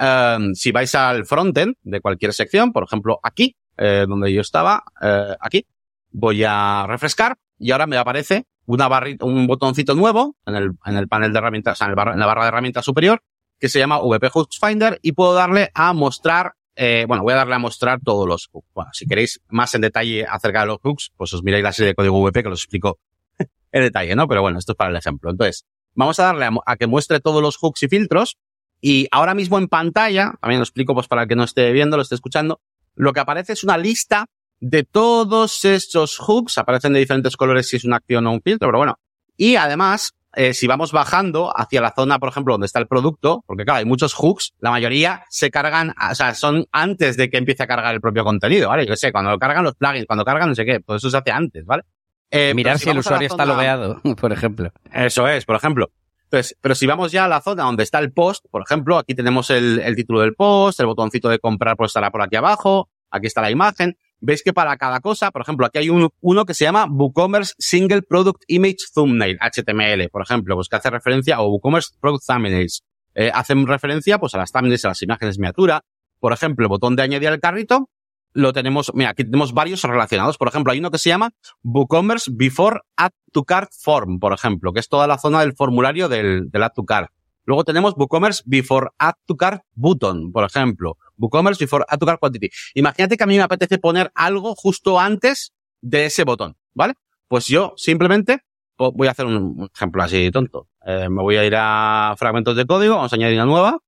um, si vais al frontend de cualquier sección, por ejemplo aquí, eh, donde yo estaba, eh, aquí, voy a refrescar y ahora me aparece una un botoncito nuevo en el, en el panel de herramientas, en, el en la barra de herramientas superior, que se llama VP Hooks Finder y puedo darle a mostrar, eh, bueno, voy a darle a mostrar todos los hooks. Bueno, si queréis más en detalle acerca de los hooks, pues os miráis la serie de código VP que os explico en detalle, ¿no? Pero bueno, esto es para el ejemplo. Entonces, vamos a darle a, a que muestre todos los hooks y filtros y ahora mismo en pantalla, también lo explico pues para el que no esté viendo, lo esté escuchando, lo que aparece es una lista de todos estos hooks, aparecen de diferentes colores si es una acción o un filtro, pero bueno. Y además, eh, si vamos bajando hacia la zona, por ejemplo, donde está el producto, porque claro, hay muchos hooks, la mayoría se cargan, o sea, son antes de que empiece a cargar el propio contenido, ¿vale? Yo sé, cuando lo cargan los plugins, cuando cargan no sé qué, todo eso se hace antes, ¿vale? Eh, Mirar si, si el usuario zona, está logueado, por ejemplo. Eso es, por ejemplo. Entonces, pero si vamos ya a la zona donde está el post, por ejemplo, aquí tenemos el, el título del post, el botoncito de comprar pues estará por aquí abajo, aquí está la imagen, veis que para cada cosa, por ejemplo, aquí hay uno, uno que se llama WooCommerce Single Product Image Thumbnail, HTML, por ejemplo, pues que hace referencia, o WooCommerce Product Thumbnails, eh, hacen referencia pues a las thumbnails, a las imágenes miniatura. Por ejemplo, el botón de añadir al carrito, lo tenemos, mira, aquí tenemos varios relacionados. Por ejemplo, hay uno que se llama WooCommerce Before Add to Cart Form, por ejemplo, que es toda la zona del formulario del, del Add to Cart. Luego tenemos WooCommerce Before Add to Cart Button, por ejemplo. WooCommerce Before Add to Cart Quantity. Imagínate que a mí me apetece poner algo justo antes de ese botón, ¿vale? Pues yo simplemente voy a hacer un ejemplo así tonto. Eh, me voy a ir a fragmentos de código, vamos a añadir una nueva.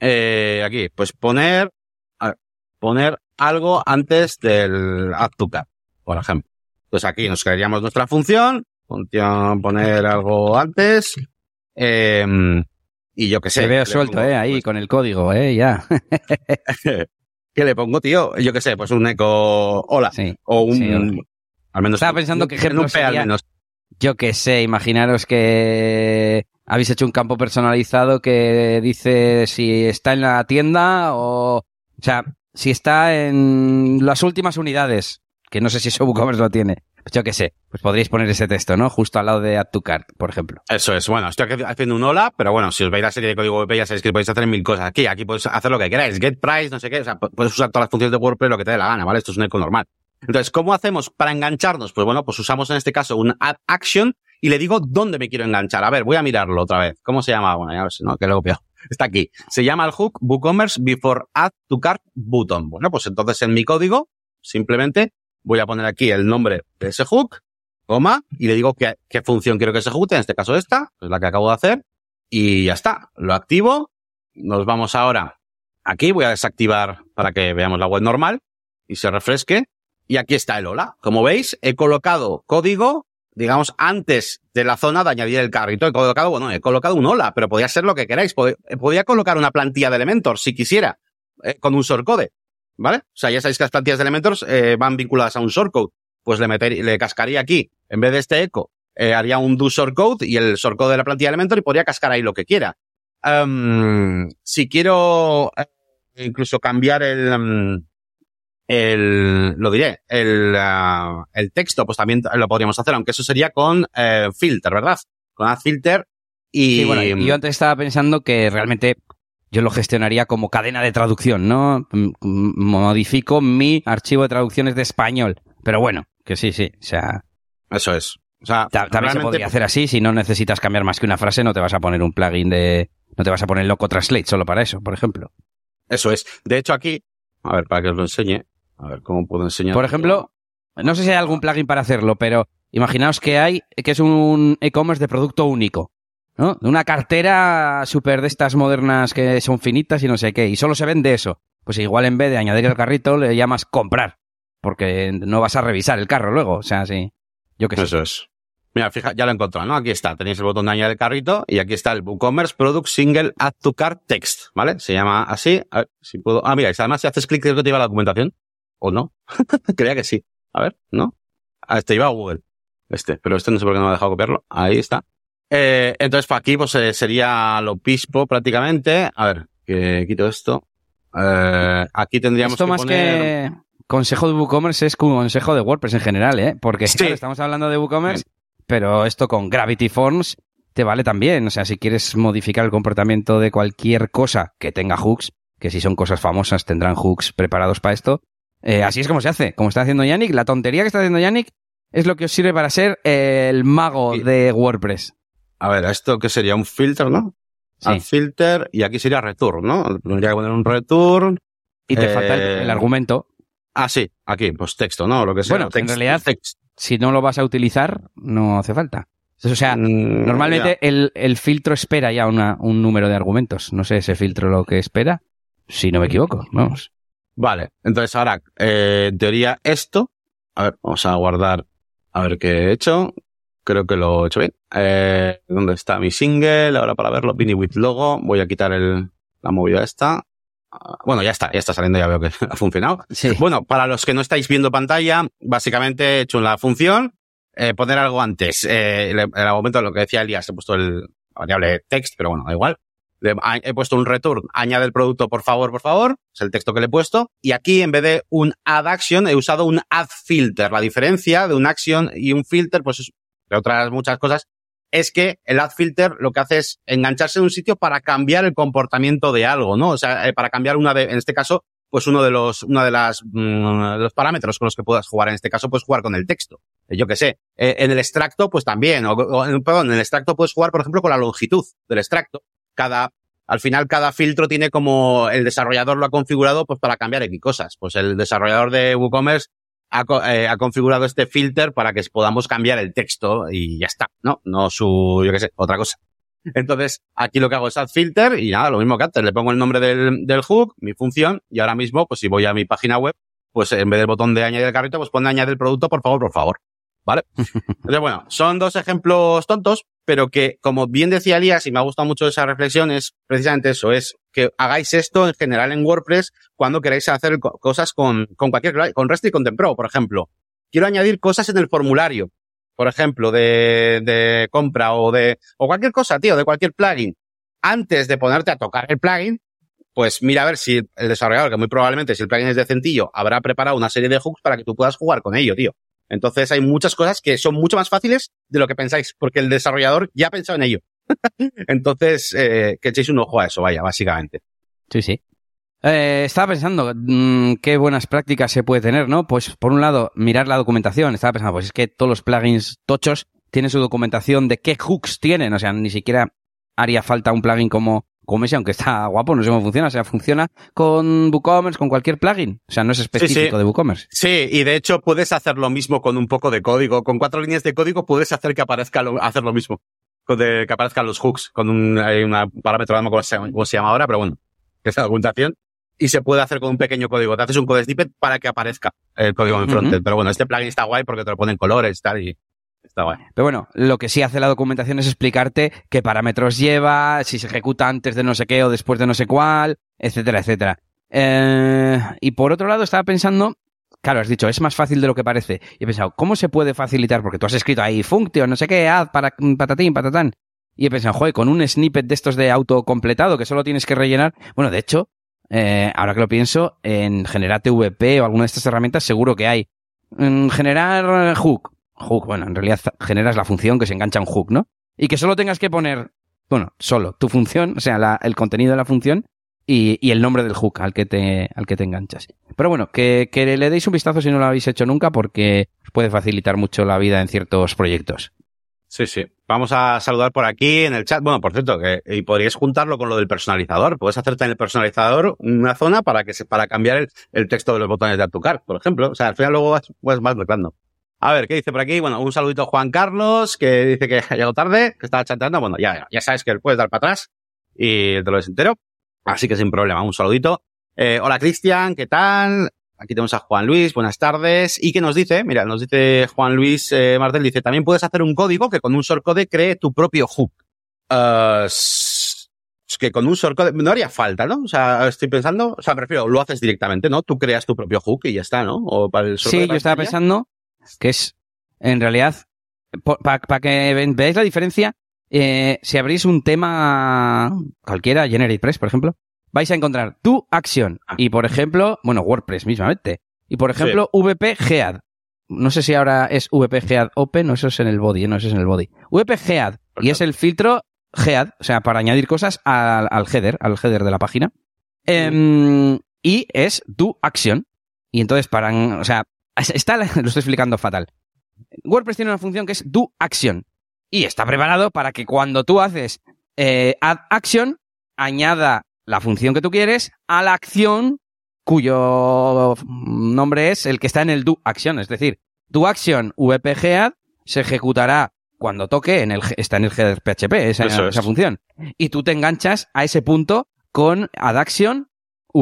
Eh, aquí, pues poner, poner algo antes del Add to Cart, por ejemplo. Pues aquí nos crearíamos nuestra función, función poner algo antes, eh, y yo qué sé. Se veo suelto, eh, ahí, pues, con el código, eh, ya. ¿Qué le pongo, tío? Yo qué sé, pues un eco hola. Sí. O un. Sí, al menos. Estaba pensando que ejemplo un P al sería- menos. Yo qué sé, imaginaros que habéis hecho un campo personalizado que dice si está en la tienda o... O sea, si está en las últimas unidades, que no sé si eso WooCommerce lo tiene. Yo qué sé, pues podríais poner ese texto, ¿no? Justo al lado de Add to Cart, por ejemplo. Eso es. Bueno, estoy haciendo un hola, pero bueno, si os veis la serie de código web ya sabéis que podéis hacer mil cosas aquí. Aquí podéis hacer lo que queráis. Get price, no sé qué. O sea, pu- puedes usar todas las funciones de WordPress lo que te dé la gana, ¿vale? Esto es un eco normal. Entonces, ¿cómo hacemos para engancharnos? Pues bueno, pues usamos en este caso un add action y le digo dónde me quiero enganchar. A ver, voy a mirarlo otra vez. ¿Cómo se llama? Bueno, ya ves, ¿no? Que lo copiado. Está aquí. Se llama el hook WooCommerce before add to cart button. Bueno, pues entonces en mi código, simplemente voy a poner aquí el nombre de ese hook, coma, y le digo qué, qué función quiero que se ejecute. En este caso esta, es la que acabo de hacer. Y ya está. Lo activo. Nos vamos ahora aquí. Voy a desactivar para que veamos la web normal y se refresque. Y aquí está el hola. Como veis, he colocado código, digamos, antes de la zona de añadir el carrito. He colocado, bueno, he colocado un hola, pero podía ser lo que queráis. Pod- Podía colocar una plantilla de Elementor, si quisiera, eh, con un shortcode. ¿Vale? O sea, ya sabéis que las plantillas de Elementor eh, van vinculadas a un shortcode. Pues le, meter, le cascaría aquí, en vez de este eco, eh, haría un do shortcode y el shortcode de la plantilla de Elementor y podría cascar ahí lo que quiera. Em, si quiero eh, incluso cambiar el, em, el, lo diré, el, ah, el texto, pues también lo podríamos hacer, aunque eso sería con eh, filter, ¿verdad? Con add filter y... Bueno, yo antes estaba pensando que realmente yo lo gestionaría como cadena de traducción, ¿no? Modifico mi archivo de traducciones de español. Pero bueno, que sí, sí. O sea, Eso es. O sea, ta- también se podría hacer así. Si no necesitas cambiar más que una frase, no te vas a poner un plugin de... No te vas a poner Loco Translate solo para eso, por ejemplo. Eso es. De hecho, aquí, a ver, para que os lo enseñe, a ver cómo puedo enseñar. Por ejemplo, no sé si hay algún plugin para hacerlo, pero imaginaos que hay, que es un e-commerce de producto único, ¿no? Una cartera súper de estas modernas que son finitas y no sé qué, y solo se vende eso. Pues igual en vez de añadir el carrito le llamas comprar, porque no vas a revisar el carro luego, o sea, sí. Yo qué sé. Eso es. Mira, fija, ya lo he ¿no? Aquí está. Tenéis el botón de añadir el carrito y aquí está el WooCommerce Product Single Add to Cart Text, ¿vale? Se llama así. A ver si puedo. Ah, mira, además si haces clic creo que te lleva a la documentación. ¿O no? Creía que sí. A ver, ¿no? Ah, este iba a Google. Este, pero este no sé por qué no me ha dejado copiarlo. Ahí está. Eh, entonces, para aquí, pues eh, sería lo pispo prácticamente. A ver, que quito esto. Eh, aquí tendríamos Esto que más poner... que consejo de WooCommerce es consejo de WordPress en general, ¿eh? Porque Sí. claro, estamos hablando de WooCommerce, pero esto con Gravity Forms te vale también. O sea, si quieres modificar el comportamiento de cualquier cosa que tenga hooks, que si son cosas famosas tendrán hooks preparados para esto, eh, así es como se hace, como está haciendo Yannick. La tontería que está haciendo Yannick es lo que os sirve para ser el mago de WordPress. A ver, esto que sería un filter, ¿no? Sí. Add filter y aquí sería return, ¿no? Tendría que poner un return. Y te Eh, falta el, el argumento. Ah, sí, aquí, pues texto, ¿no? Lo que sea. Bueno, en realidad- text. Si no lo vas a utilizar, no hace falta. O sea, Mm, Normalmente el, el filtro espera ya una- un número de argumentos. No sé ese filtro lo que espera, si no me equivoco. Vamos. Vale, entonces ahora, eh, en teoría esto, a ver, vamos a guardar, a ver qué he hecho. Creo que lo he hecho bien. Eh, ¿Dónde está mi single? Ahora para verlo, Vini with logo. Voy a quitar el, la movida esta. Ah, Bueno, ya está, ya está saliendo, ya veo que ha funcionado. Sí. Bueno, para los que no estáis viendo pantalla, básicamente he hecho la función, eh, poner algo antes. Eh, en el momento lo que decía Elías, he puesto el la variable text, pero bueno, da igual. Le- he puesto un return, añade el producto por favor, por favor, es el texto que le he puesto. Y aquí en vez de un add action, he usado un add filter. La diferencia de un action y un filter, pues es, de otras muchas cosas, es que el add filter lo que hace es engancharse en un sitio para cambiar el comportamiento de algo, ¿no? O sea, eh, para cambiar una de, en este caso, pues uno de los, una de las, mm, de los parámetros con los que puedas jugar. En este caso, puedes jugar con el texto. Eh, Yo qué sé. Eh, en el extracto, pues también. O, o perdón, en el extracto puedes jugar, por ejemplo, con la longitud del extracto. Cada, al final, cada filtro tiene como el desarrollador lo ha configurado, pues para cambiar X cosas. Pues el desarrollador de WooCommerce ha, eh, ha configurado este filter para que podamos cambiar el texto y ya está, ¿no? No su, yo qué sé, otra cosa. Entonces, aquí lo que hago es add filter y nada, lo mismo que antes, le pongo el nombre del, del hook, mi función, y ahora mismo, pues si voy a mi página web, pues en vez del botón de añadir el carrito, pues pone añadir el producto, por favor, por favor. ¿Vale? Entonces, bueno, son dos ejemplos tontos, pero que, como bien decía Elías, y me ha gustado mucho esa reflexión, es precisamente eso, es que hagáis esto en general en WordPress cuando queráis hacer cosas con, con cualquier, con REST y con Tempro, por ejemplo. Quiero añadir cosas en el formulario, por ejemplo, de, de compra o de, o cualquier cosa, tío, de cualquier plugin. Antes de ponerte a tocar el plugin, pues mira a ver si el desarrollador, que muy probablemente si el plugin es decentillo, habrá preparado una serie de hooks para que tú puedas jugar con ello, tío. Entonces hay muchas cosas que son mucho más fáciles de lo que pensáis, porque el desarrollador ya ha pensado en ello. Entonces, eh, que echéis un ojo a eso, vaya, básicamente. Sí, sí. Eh, estaba pensando, mmm, qué buenas prácticas se puede tener, ¿no? Pues por un lado, mirar la documentación. Estaba pensando, pues es que todos los plugins tochos tienen su documentación de qué hooks tienen. O sea, ni siquiera haría falta un plugin como, como ese, aunque está guapo, no sé cómo funciona. O sea, funciona con WooCommerce, con cualquier plugin. O sea, no es específico Sí, sí. de WooCommerce. Sí, y de hecho puedes hacer lo mismo con un poco de código. Con cuatro líneas de código puedes hacer que aparezca lo, hacer lo mismo. De, que aparezcan los hooks con un hay una parámetro, no cómo se llama- ahora, pero bueno, que es la documentación. Y se puede hacer con un pequeño código. Te haces un code snippet para que aparezca el código en frontend. Pero bueno, este plugin está guay porque te lo ponen colores tal, y está guay. Pero bueno, lo que sí hace la documentación es explicarte qué parámetros lleva, si se ejecuta antes de no sé qué o después de no sé cuál, etcétera, etcétera. Eh, y por otro lado, estaba pensando, claro, has dicho, es más fácil de lo que parece. Y he pensado, ¿cómo se puede facilitar? Porque tú has escrito ahí function, no sé qué, add, para, patatín, patatán. Y he pensado, joder, con un snippet de estos de autocompletado que solo tienes que rellenar. Bueno, de hecho, eh, ahora que lo pienso, en Generate VP o alguna de estas herramientas seguro que hay. En generar hook. Hook, bueno, en realidad generas la función que se engancha un hook, ¿no? Y que solo tengas que poner, bueno, solo tu función, o sea, el contenido de la función y, y el nombre del hook al que te, al que te enganchas. Pero bueno, que, que le deis un vistazo si no lo habéis hecho nunca porque os puede facilitar mucho la vida en ciertos proyectos. Sí, sí. Vamos a saludar por aquí en el chat. Bueno, por cierto, que y podríais juntarlo con lo del personalizador. Puedes hacerte en el personalizador una zona para que se, para cambiar el, texto de los botones de AutoCAD, por ejemplo. O sea, al final luego vas, vas mezclando. A ver, ¿qué dice por aquí? Bueno, un saludito a Juan Carlos, que dice que ha llegado tarde, que estaba chateando. Bueno, ya, ya sabes que puedes dar para atrás y te lo des entero. Así que sin problema, un saludito. Eh, hola Cristian, ¿qué tal? Aquí tenemos a Juan Luis, buenas tardes. ¿Y qué nos dice? Mira, nos dice Juan Luis eh, Martel, dice, también puedes hacer un código que con un shortcode cree tu propio hook. Es que con un shortcode no haría falta, ¿no? O sea, estoy pensando, o sea, me refiero, lo haces directamente, ¿no? Tú creas tu propio hook y ya está, ¿no? O para el Sí, yo estaba pensando que es, en realidad, para que ve- veáis la diferencia, eh, si abrís un tema cualquiera, GeneratePress, por ejemplo, vais a encontrar tu acción Ah. y, por ejemplo, bueno, WordPress mismamente, y por ejemplo, VP Gead. No sé si ahora es VP Gead Open o eso es en el body, no, eso es en el body. VP Gead, y es el filtro Gead, o sea, para añadir cosas al, al header, al header de la página. Em, y es tu acción. Y entonces, para, o sea, está, lo estoy explicando fatal. WordPress tiene una función que es do action y está preparado para que cuando tú haces eh, add action añada la función que tú quieres a la acción cuyo nombre es el que está en el do action, es decir, do action vpg add se ejecutará cuando toque en el está en el header PHP esa, esa es. función y tú te enganchas a ese punto con add action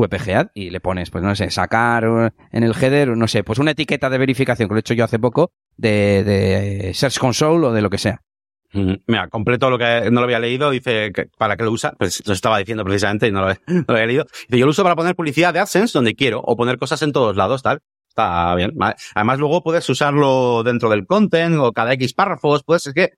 VPGAD y le pones, pues no sé, sacar eh, en el header, no sé, pues una etiqueta de verificación que lo he hecho yo hace poco de, de Search Console o de lo que sea. Mm, Mira, completo lo que no lo había leído, dice que para qué lo usa, pues lo estaba diciendo precisamente y no lo, he- no lo había leído. Dice, yo lo uso para poner publicidad de AdSense donde quiero o poner cosas en todos lados, tal. Está bien. vale. Además, luego puedes usarlo dentro del content o cada X párrafos, pues es que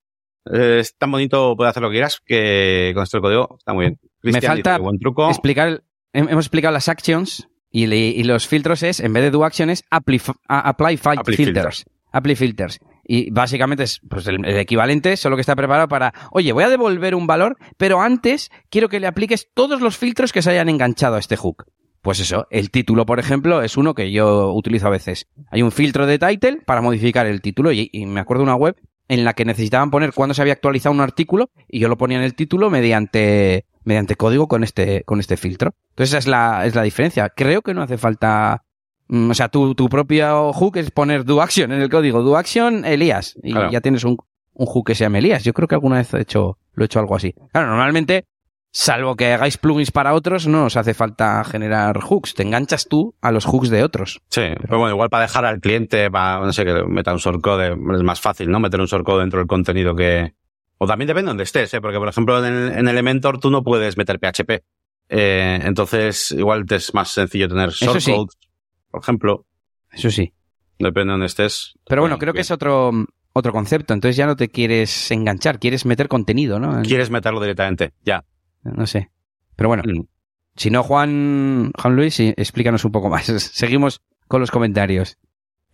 eh, es tan bonito, puedes hacer lo que quieras que con este código está muy bien. Cristian falta dice, buen truco. Explicar, hemos explicado las actions y, los filtros es, en vez de do action, es apply, Apply filters. Apply filters. Y básicamente es pues, el, equivalente, solo que está preparado para, oye, voy a devolver un valor, pero antes quiero que le apliques todos los filtros que se hayan enganchado a este hook. Pues eso, el título, por ejemplo, es uno que yo utilizo a veces. Hay un filtro de title para modificar el título y, me acuerdo de una web en la que necesitaban poner cuándo se había actualizado un artículo y yo lo ponía en el título mediante, mediante código con este, con este filtro. Entonces esa es la, es la diferencia. Creo que no hace falta, o sea, tu, tu propio hook es poner do action en el código, do action Elías y Claro. ya tienes un, un hook que se llama Elías. Yo creo que alguna vez he hecho, lo he hecho algo así. Claro, normalmente, salvo que hagáis plugins para otros, no os hace falta generar hooks. Te enganchas tú a los hooks de otros. Sí, pero bueno, igual para dejar al cliente, para, no sé, que meta un shortcode, es más fácil, ¿no? Meter un shortcode dentro del contenido que... O también depende de donde estés, ¿eh? Porque, por ejemplo, en, el- en Elementor tú no puedes meter PHP. Eh, entonces, igual te es más sencillo tener shortcodes, por ejemplo. Eso sí. Depende de donde estés. Pero bueno, creo que es otro, otro concepto. Entonces ya no te quieres enganchar, quieres meter contenido, ¿no? Quieres meterlo directamente, ya. No sé. Pero bueno, mm. si no, Juan, Juan Luis, explícanos un poco más. Seguimos con los comentarios.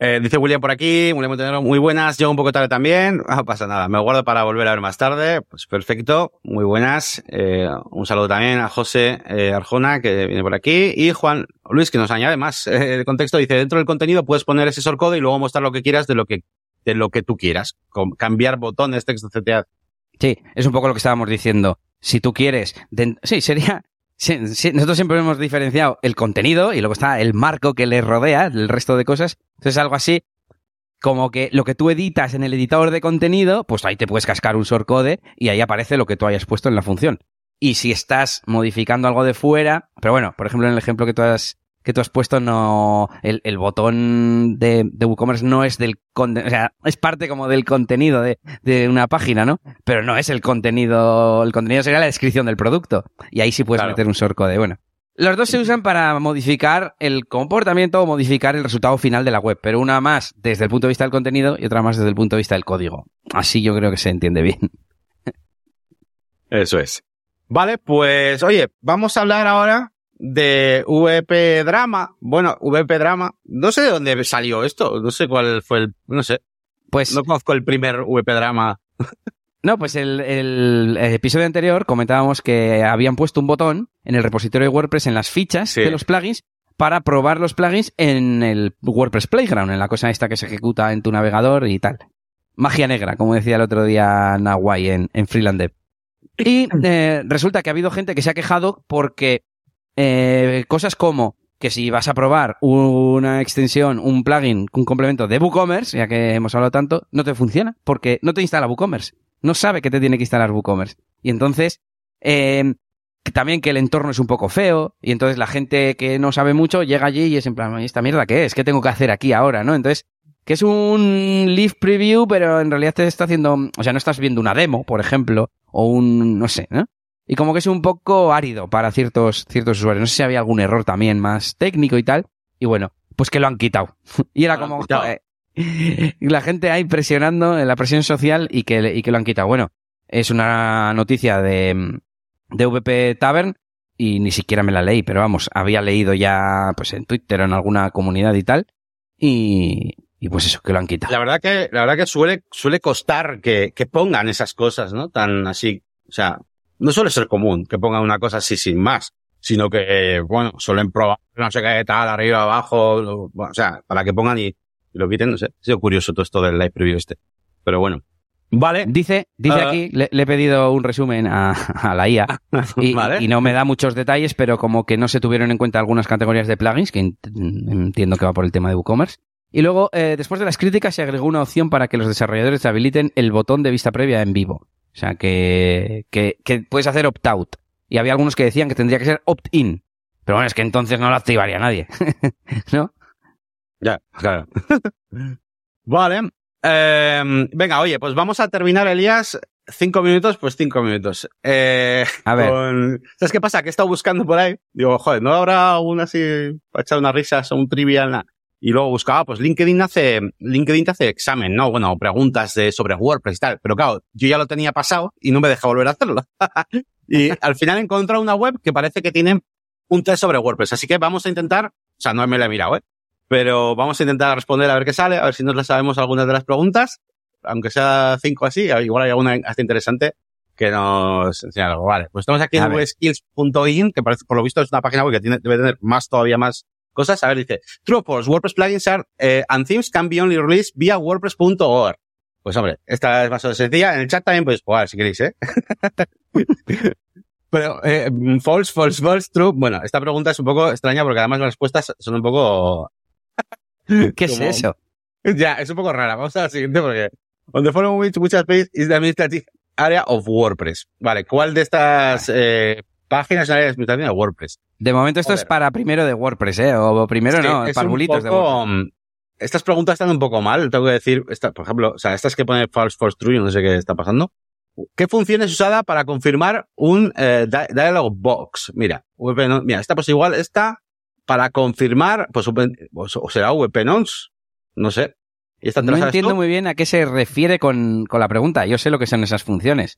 Eh, dice William por aquí, William Montenegro, muy buenas, yo un poco tarde también, no pasa nada, me guardo para volver a ver más tarde, pues perfecto, muy buenas, eh, un saludo también a José eh, Arjona que viene por aquí y Juan Luis que nos añade más eh, el contexto, dice dentro del contenido puedes poner ese shortcode y luego mostrar lo que quieras de lo que de lo que tú quieras, cambiar botones, texto, etc. Sí, es un poco lo que estábamos diciendo. Si tú quieres, sí, sería nosotros siempre hemos diferenciado el contenido y luego está el marco que le rodea, el resto de cosas. Entonces, algo así como que lo que tú editas en el editor de contenido, pues ahí te puedes cascar un shortcode y ahí aparece lo que tú hayas puesto en la función. Y si estás modificando algo de fuera, pero bueno, por ejemplo, en el ejemplo que tú has que tú has puesto no el, el botón de, de, WooCommerce no es del o sea es parte como del contenido de, de, una página no pero no es el contenido el contenido sería la descripción del producto y ahí sí puedes meter un shortcode bueno los dos se usan para modificar el comportamiento o modificar el resultado final de la web, pero una más desde el punto de vista del contenido y otra más desde el punto de vista del código. Así yo creo que se entiende bien. Eso es. Vale, pues oye, vamos a hablar ahora de VP Drama. Bueno, VP Drama. No sé de dónde salió esto. No sé cuál fue el. No sé. Pues. No conozco el primer VP Drama. No, pues el, el, episodio anterior comentábamos que habían puesto un botón en el repositorio de WordPress en las fichas de los plugins para probar los plugins en el WordPress Playground, en la cosa esta que se ejecuta en tu navegador y tal. Magia negra, como decía el otro día Nawai en, en Freeland Y eh, resulta que ha habido gente que se ha quejado porque eh, cosas como que si vas a probar una extensión, un plugin, un complemento de WooCommerce, ya que hemos hablado tanto, no te funciona porque no te instala WooCommerce. No sabe que te tiene que instalar WooCommerce. Y entonces, eh, también que el entorno es un poco feo y entonces la gente que no sabe mucho llega allí y es en plan, ¿esta mierda qué es? ¿Qué tengo que hacer aquí ahora? ¿No? Entonces, que es un live preview, pero en realidad te está haciendo, o sea, no estás viendo una demo, por ejemplo, o un, no sé, ¿no? Y como que es un poco árido para ciertos, ciertos usuarios. No sé si había algún error también más técnico y tal. Y bueno, pues que lo han quitado. y era como, la gente ahí presionando en la presión social y que, y que lo han quitado. Bueno, es una noticia de, de VP Tavern y ni siquiera me la leí, pero vamos, había leído ya pues en Twitter o en alguna comunidad y tal. Y, y pues eso, que lo han quitado. La verdad que, la verdad que suele, suele costar que, que pongan esas cosas, ¿no? Tan así. O sea, no suele ser común que pongan una cosa así sin más, sino que, bueno, suelen probar no sé qué tal, arriba, abajo, o sea, para que pongan y, lo quiten, no sé. Ha sido curioso todo esto del live preview este. Pero bueno. Vale. Dice, dice ah. aquí, le, he pedido un resumen a, la IA y, y, no me da muchos detalles, pero como que no se tuvieron en cuenta algunas categorías de plugins, que entiendo que va por el tema de WooCommerce. Y luego, eh, después de las críticas, se agregó una opción para que los desarrolladores habiliten el botón de vista previa en vivo. O sea, que, que, que puedes hacer opt-out. Y había algunos que decían que tendría que ser opt-in. Pero bueno, es que entonces no lo activaría nadie. ¿No? Ya, claro. vale. Eh, venga, oye, pues vamos a terminar, Elías. Cinco minutos, pues cinco minutos. Eh, a ver. ¿Sabes qué pasa? Que he estado buscando por ahí. Digo, joder, ¿no habrá una así para echar unas risas o un trivial? Y luego buscaba, pues LinkedIn hace, LinkedIn te hace examen, ¿no? Bueno, preguntas de, sobre WordPress y tal. Pero claro, yo ya lo tenía pasado y no me deja volver a hacerlo. y al final he encontrado una web que parece que tiene un test sobre WordPress. Así que vamos a intentar, o sea, no me lo he mirado, ¿eh? Pero vamos a intentar responder a ver qué sale, a ver si nos la sabemos algunas de las preguntas. Aunque sea cinco así, igual hay alguna hasta interesante que nos enseña algo. Vale, pues estamos aquí en webskills.in, que parece, por lo visto es una página web que tiene, debe tener más, todavía más cosas. A ver, dice, true or WordPress plugins are, eh, and themes can be only released via wordpress.org. Pues hombre, esta es más sencilla. En el chat también podéis jugar si queréis, ¿eh? Pero, eh, false, false, false, true. Bueno, esta pregunta es un poco extraña porque además las respuestas son un poco... ¿Qué es eso? Ya, es un poco rara. Vamos a la siguiente porque... On the following which muchas space is the administrative area of WordPress. Vale, ¿cuál de estas eh, páginas en área de administración de WordPress? De momento esto es para primero de WordPress, ¿eh? O primero no, para bulitos de WordPress. Mm, estas preguntas están un poco mal, tengo que decir, esta, por ejemplo, o sea, estas que pone false, false, true, yo no sé qué está pasando. ¿Qué función es usada para confirmar un eh, dialog box? Mira, mira, esta pues igual está para confirmar, pues, pues o será VPNONS, no sé. ¿Y esta no entiendo muy bien a qué se refiere con, con, la pregunta. Yo sé lo que son esas funciones.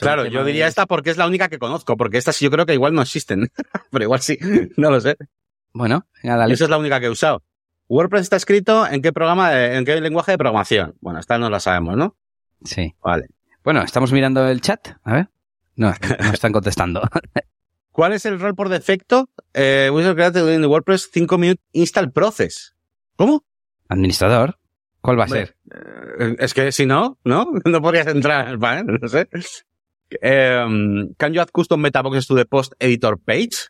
Claro, yo diría esta porque es la única que conozco, porque estas yo creo que igual no existen, pero igual sí, no lo sé. Bueno, Esa es la única que he usado. WordPress está escrito en qué programa, en qué lenguaje de programación. Bueno, esta no la sabemos, ¿no? Sí. Vale. Bueno, estamos mirando el chat. A ver. No, no están contestando. ¿Cuál es el rol por defecto? Eh, in WordPress 5 Minute Install Process. ¿Cómo? Administrador. ¿Cuál va a ser? Eh, es que si no, ¿no? No podrías entrar panel, no sé. Um, can you add custom meta boxes to the post editor page?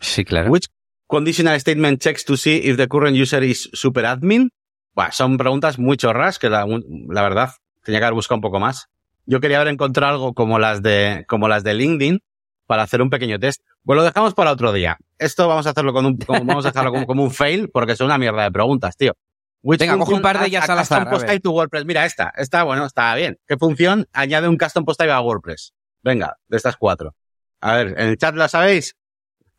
Sí, claro. Which conditional statement checks to see if the current user is super admin? Bueno, son preguntas muy chorras que la, la verdad tenía que haber buscado un poco más. Yo quería haber encontrado algo como las de, como las de LinkedIn para hacer un pequeño test. Pues lo dejamos para otro día. Esto vamos a hacerlo con un, vamos a dejarlo como, un fail porque son una mierda de preguntas, tío. Venga, coge un par de ellas al azar. Custom post to WordPress. Mira esta. Esta, bueno, está bien. ¿Qué función añade un custom post type a WordPress? Venga, de estas cuatro. A ver, ¿en el chat la sabéis?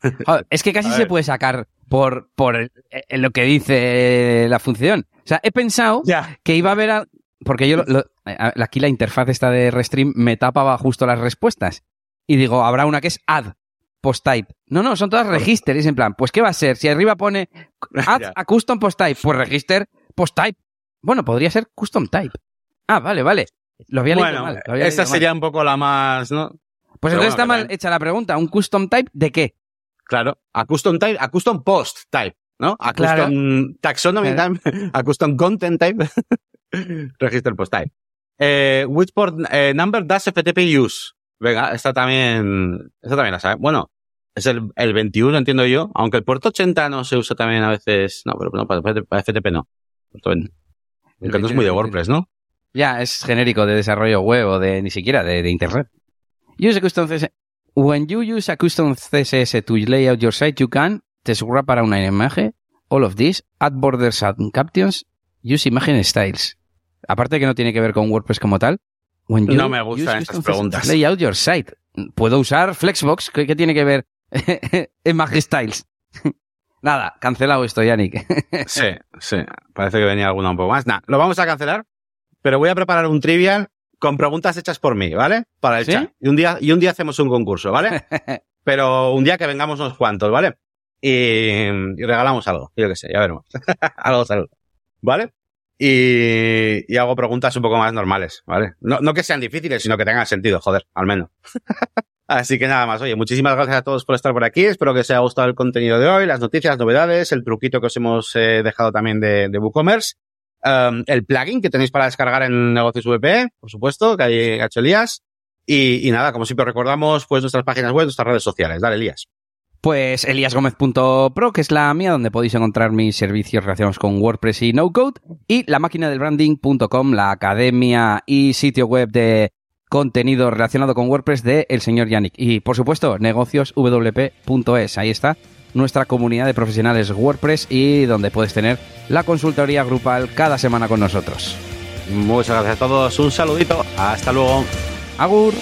es que casi se puede sacar por, por lo que dice la función. O sea, he pensado que iba a haber... porque yo, aquí la interfaz esta de Restream me tapaba justo las respuestas. Y digo, habrá una que es add post type. No, no, son todas register. en plan, pues ¿qué va a ser? Si arriba pone add a custom post type, pues register post type. Bueno, podría ser custom type. Ah, vale, vale. Lo había leído mal. esta sería un poco la más, ¿no? Pues entonces está mal hecha la pregunta. ¿Un custom type de qué? Claro, a custom type, a custom post type, ¿no? A custom taxonomy type, a custom content type, register post type. Eh, which port eh, number does FTP use? Venga, esta también, esta también la sabe. Bueno, es el, el 21, entiendo yo, aunque el puerto 80 no se usa también a veces, no, pero no, para, FTP no. Aunque no es muy de WordPress, ¿no? Ya, es genérico de desarrollo web o de ni siquiera de, de internet. Use custom CSS. When you use a custom CSS to lay out your site, you can describe para una imagen, all of this, add borders and captions, use imagine styles. Aparte de que no tiene que ver con WordPress como tal, no me gustan estas preguntas. Layout your site. Puedo usar Flexbox. ¿Qué, tiene que ver en Styles? Nada, cancelado esto, Yannick. sí, sí. Parece que venía alguna un poco más. Nada, lo vamos a cancelar, pero voy a preparar un trivial con preguntas hechas por mí, ¿vale? Para el chat. Y un día, y un día hacemos un concurso, ¿vale? pero un día que vengamos unos cuantos, ¿vale? Y, regalamos algo, yo qué sé, ya veremos. algo, algo. ¿Vale? y, hago preguntas un poco más normales, ¿vale? No, no que sean difíciles, sino que tengan sentido, joder, al menos. Así que nada más, oye, muchísimas gracias a todos por estar por aquí. Espero que os haya gustado el contenido de hoy, las noticias, las novedades, el truquito que os hemos eh, dejado también de, de WooCommerce, um, el plugin que tenéis para descargar en Negocios VP, por supuesto, que hay hecho Elías. Y, y nada, como siempre recordamos, pues nuestras páginas web, nuestras redes sociales. Dale, Elías. Pues eliasgomez.pro, que es la mía, donde podéis encontrar mis servicios relacionados con WordPress y no code, y la máquina del branding.com, la academia y sitio web de contenido relacionado con WordPress de el señor Yannick. Y por supuesto, negocioswp.es, ahí está nuestra comunidad de profesionales WordPress y donde puedes tener la consultoría grupal cada semana con nosotros. Muchas gracias a todos, un saludito, hasta luego. Agur.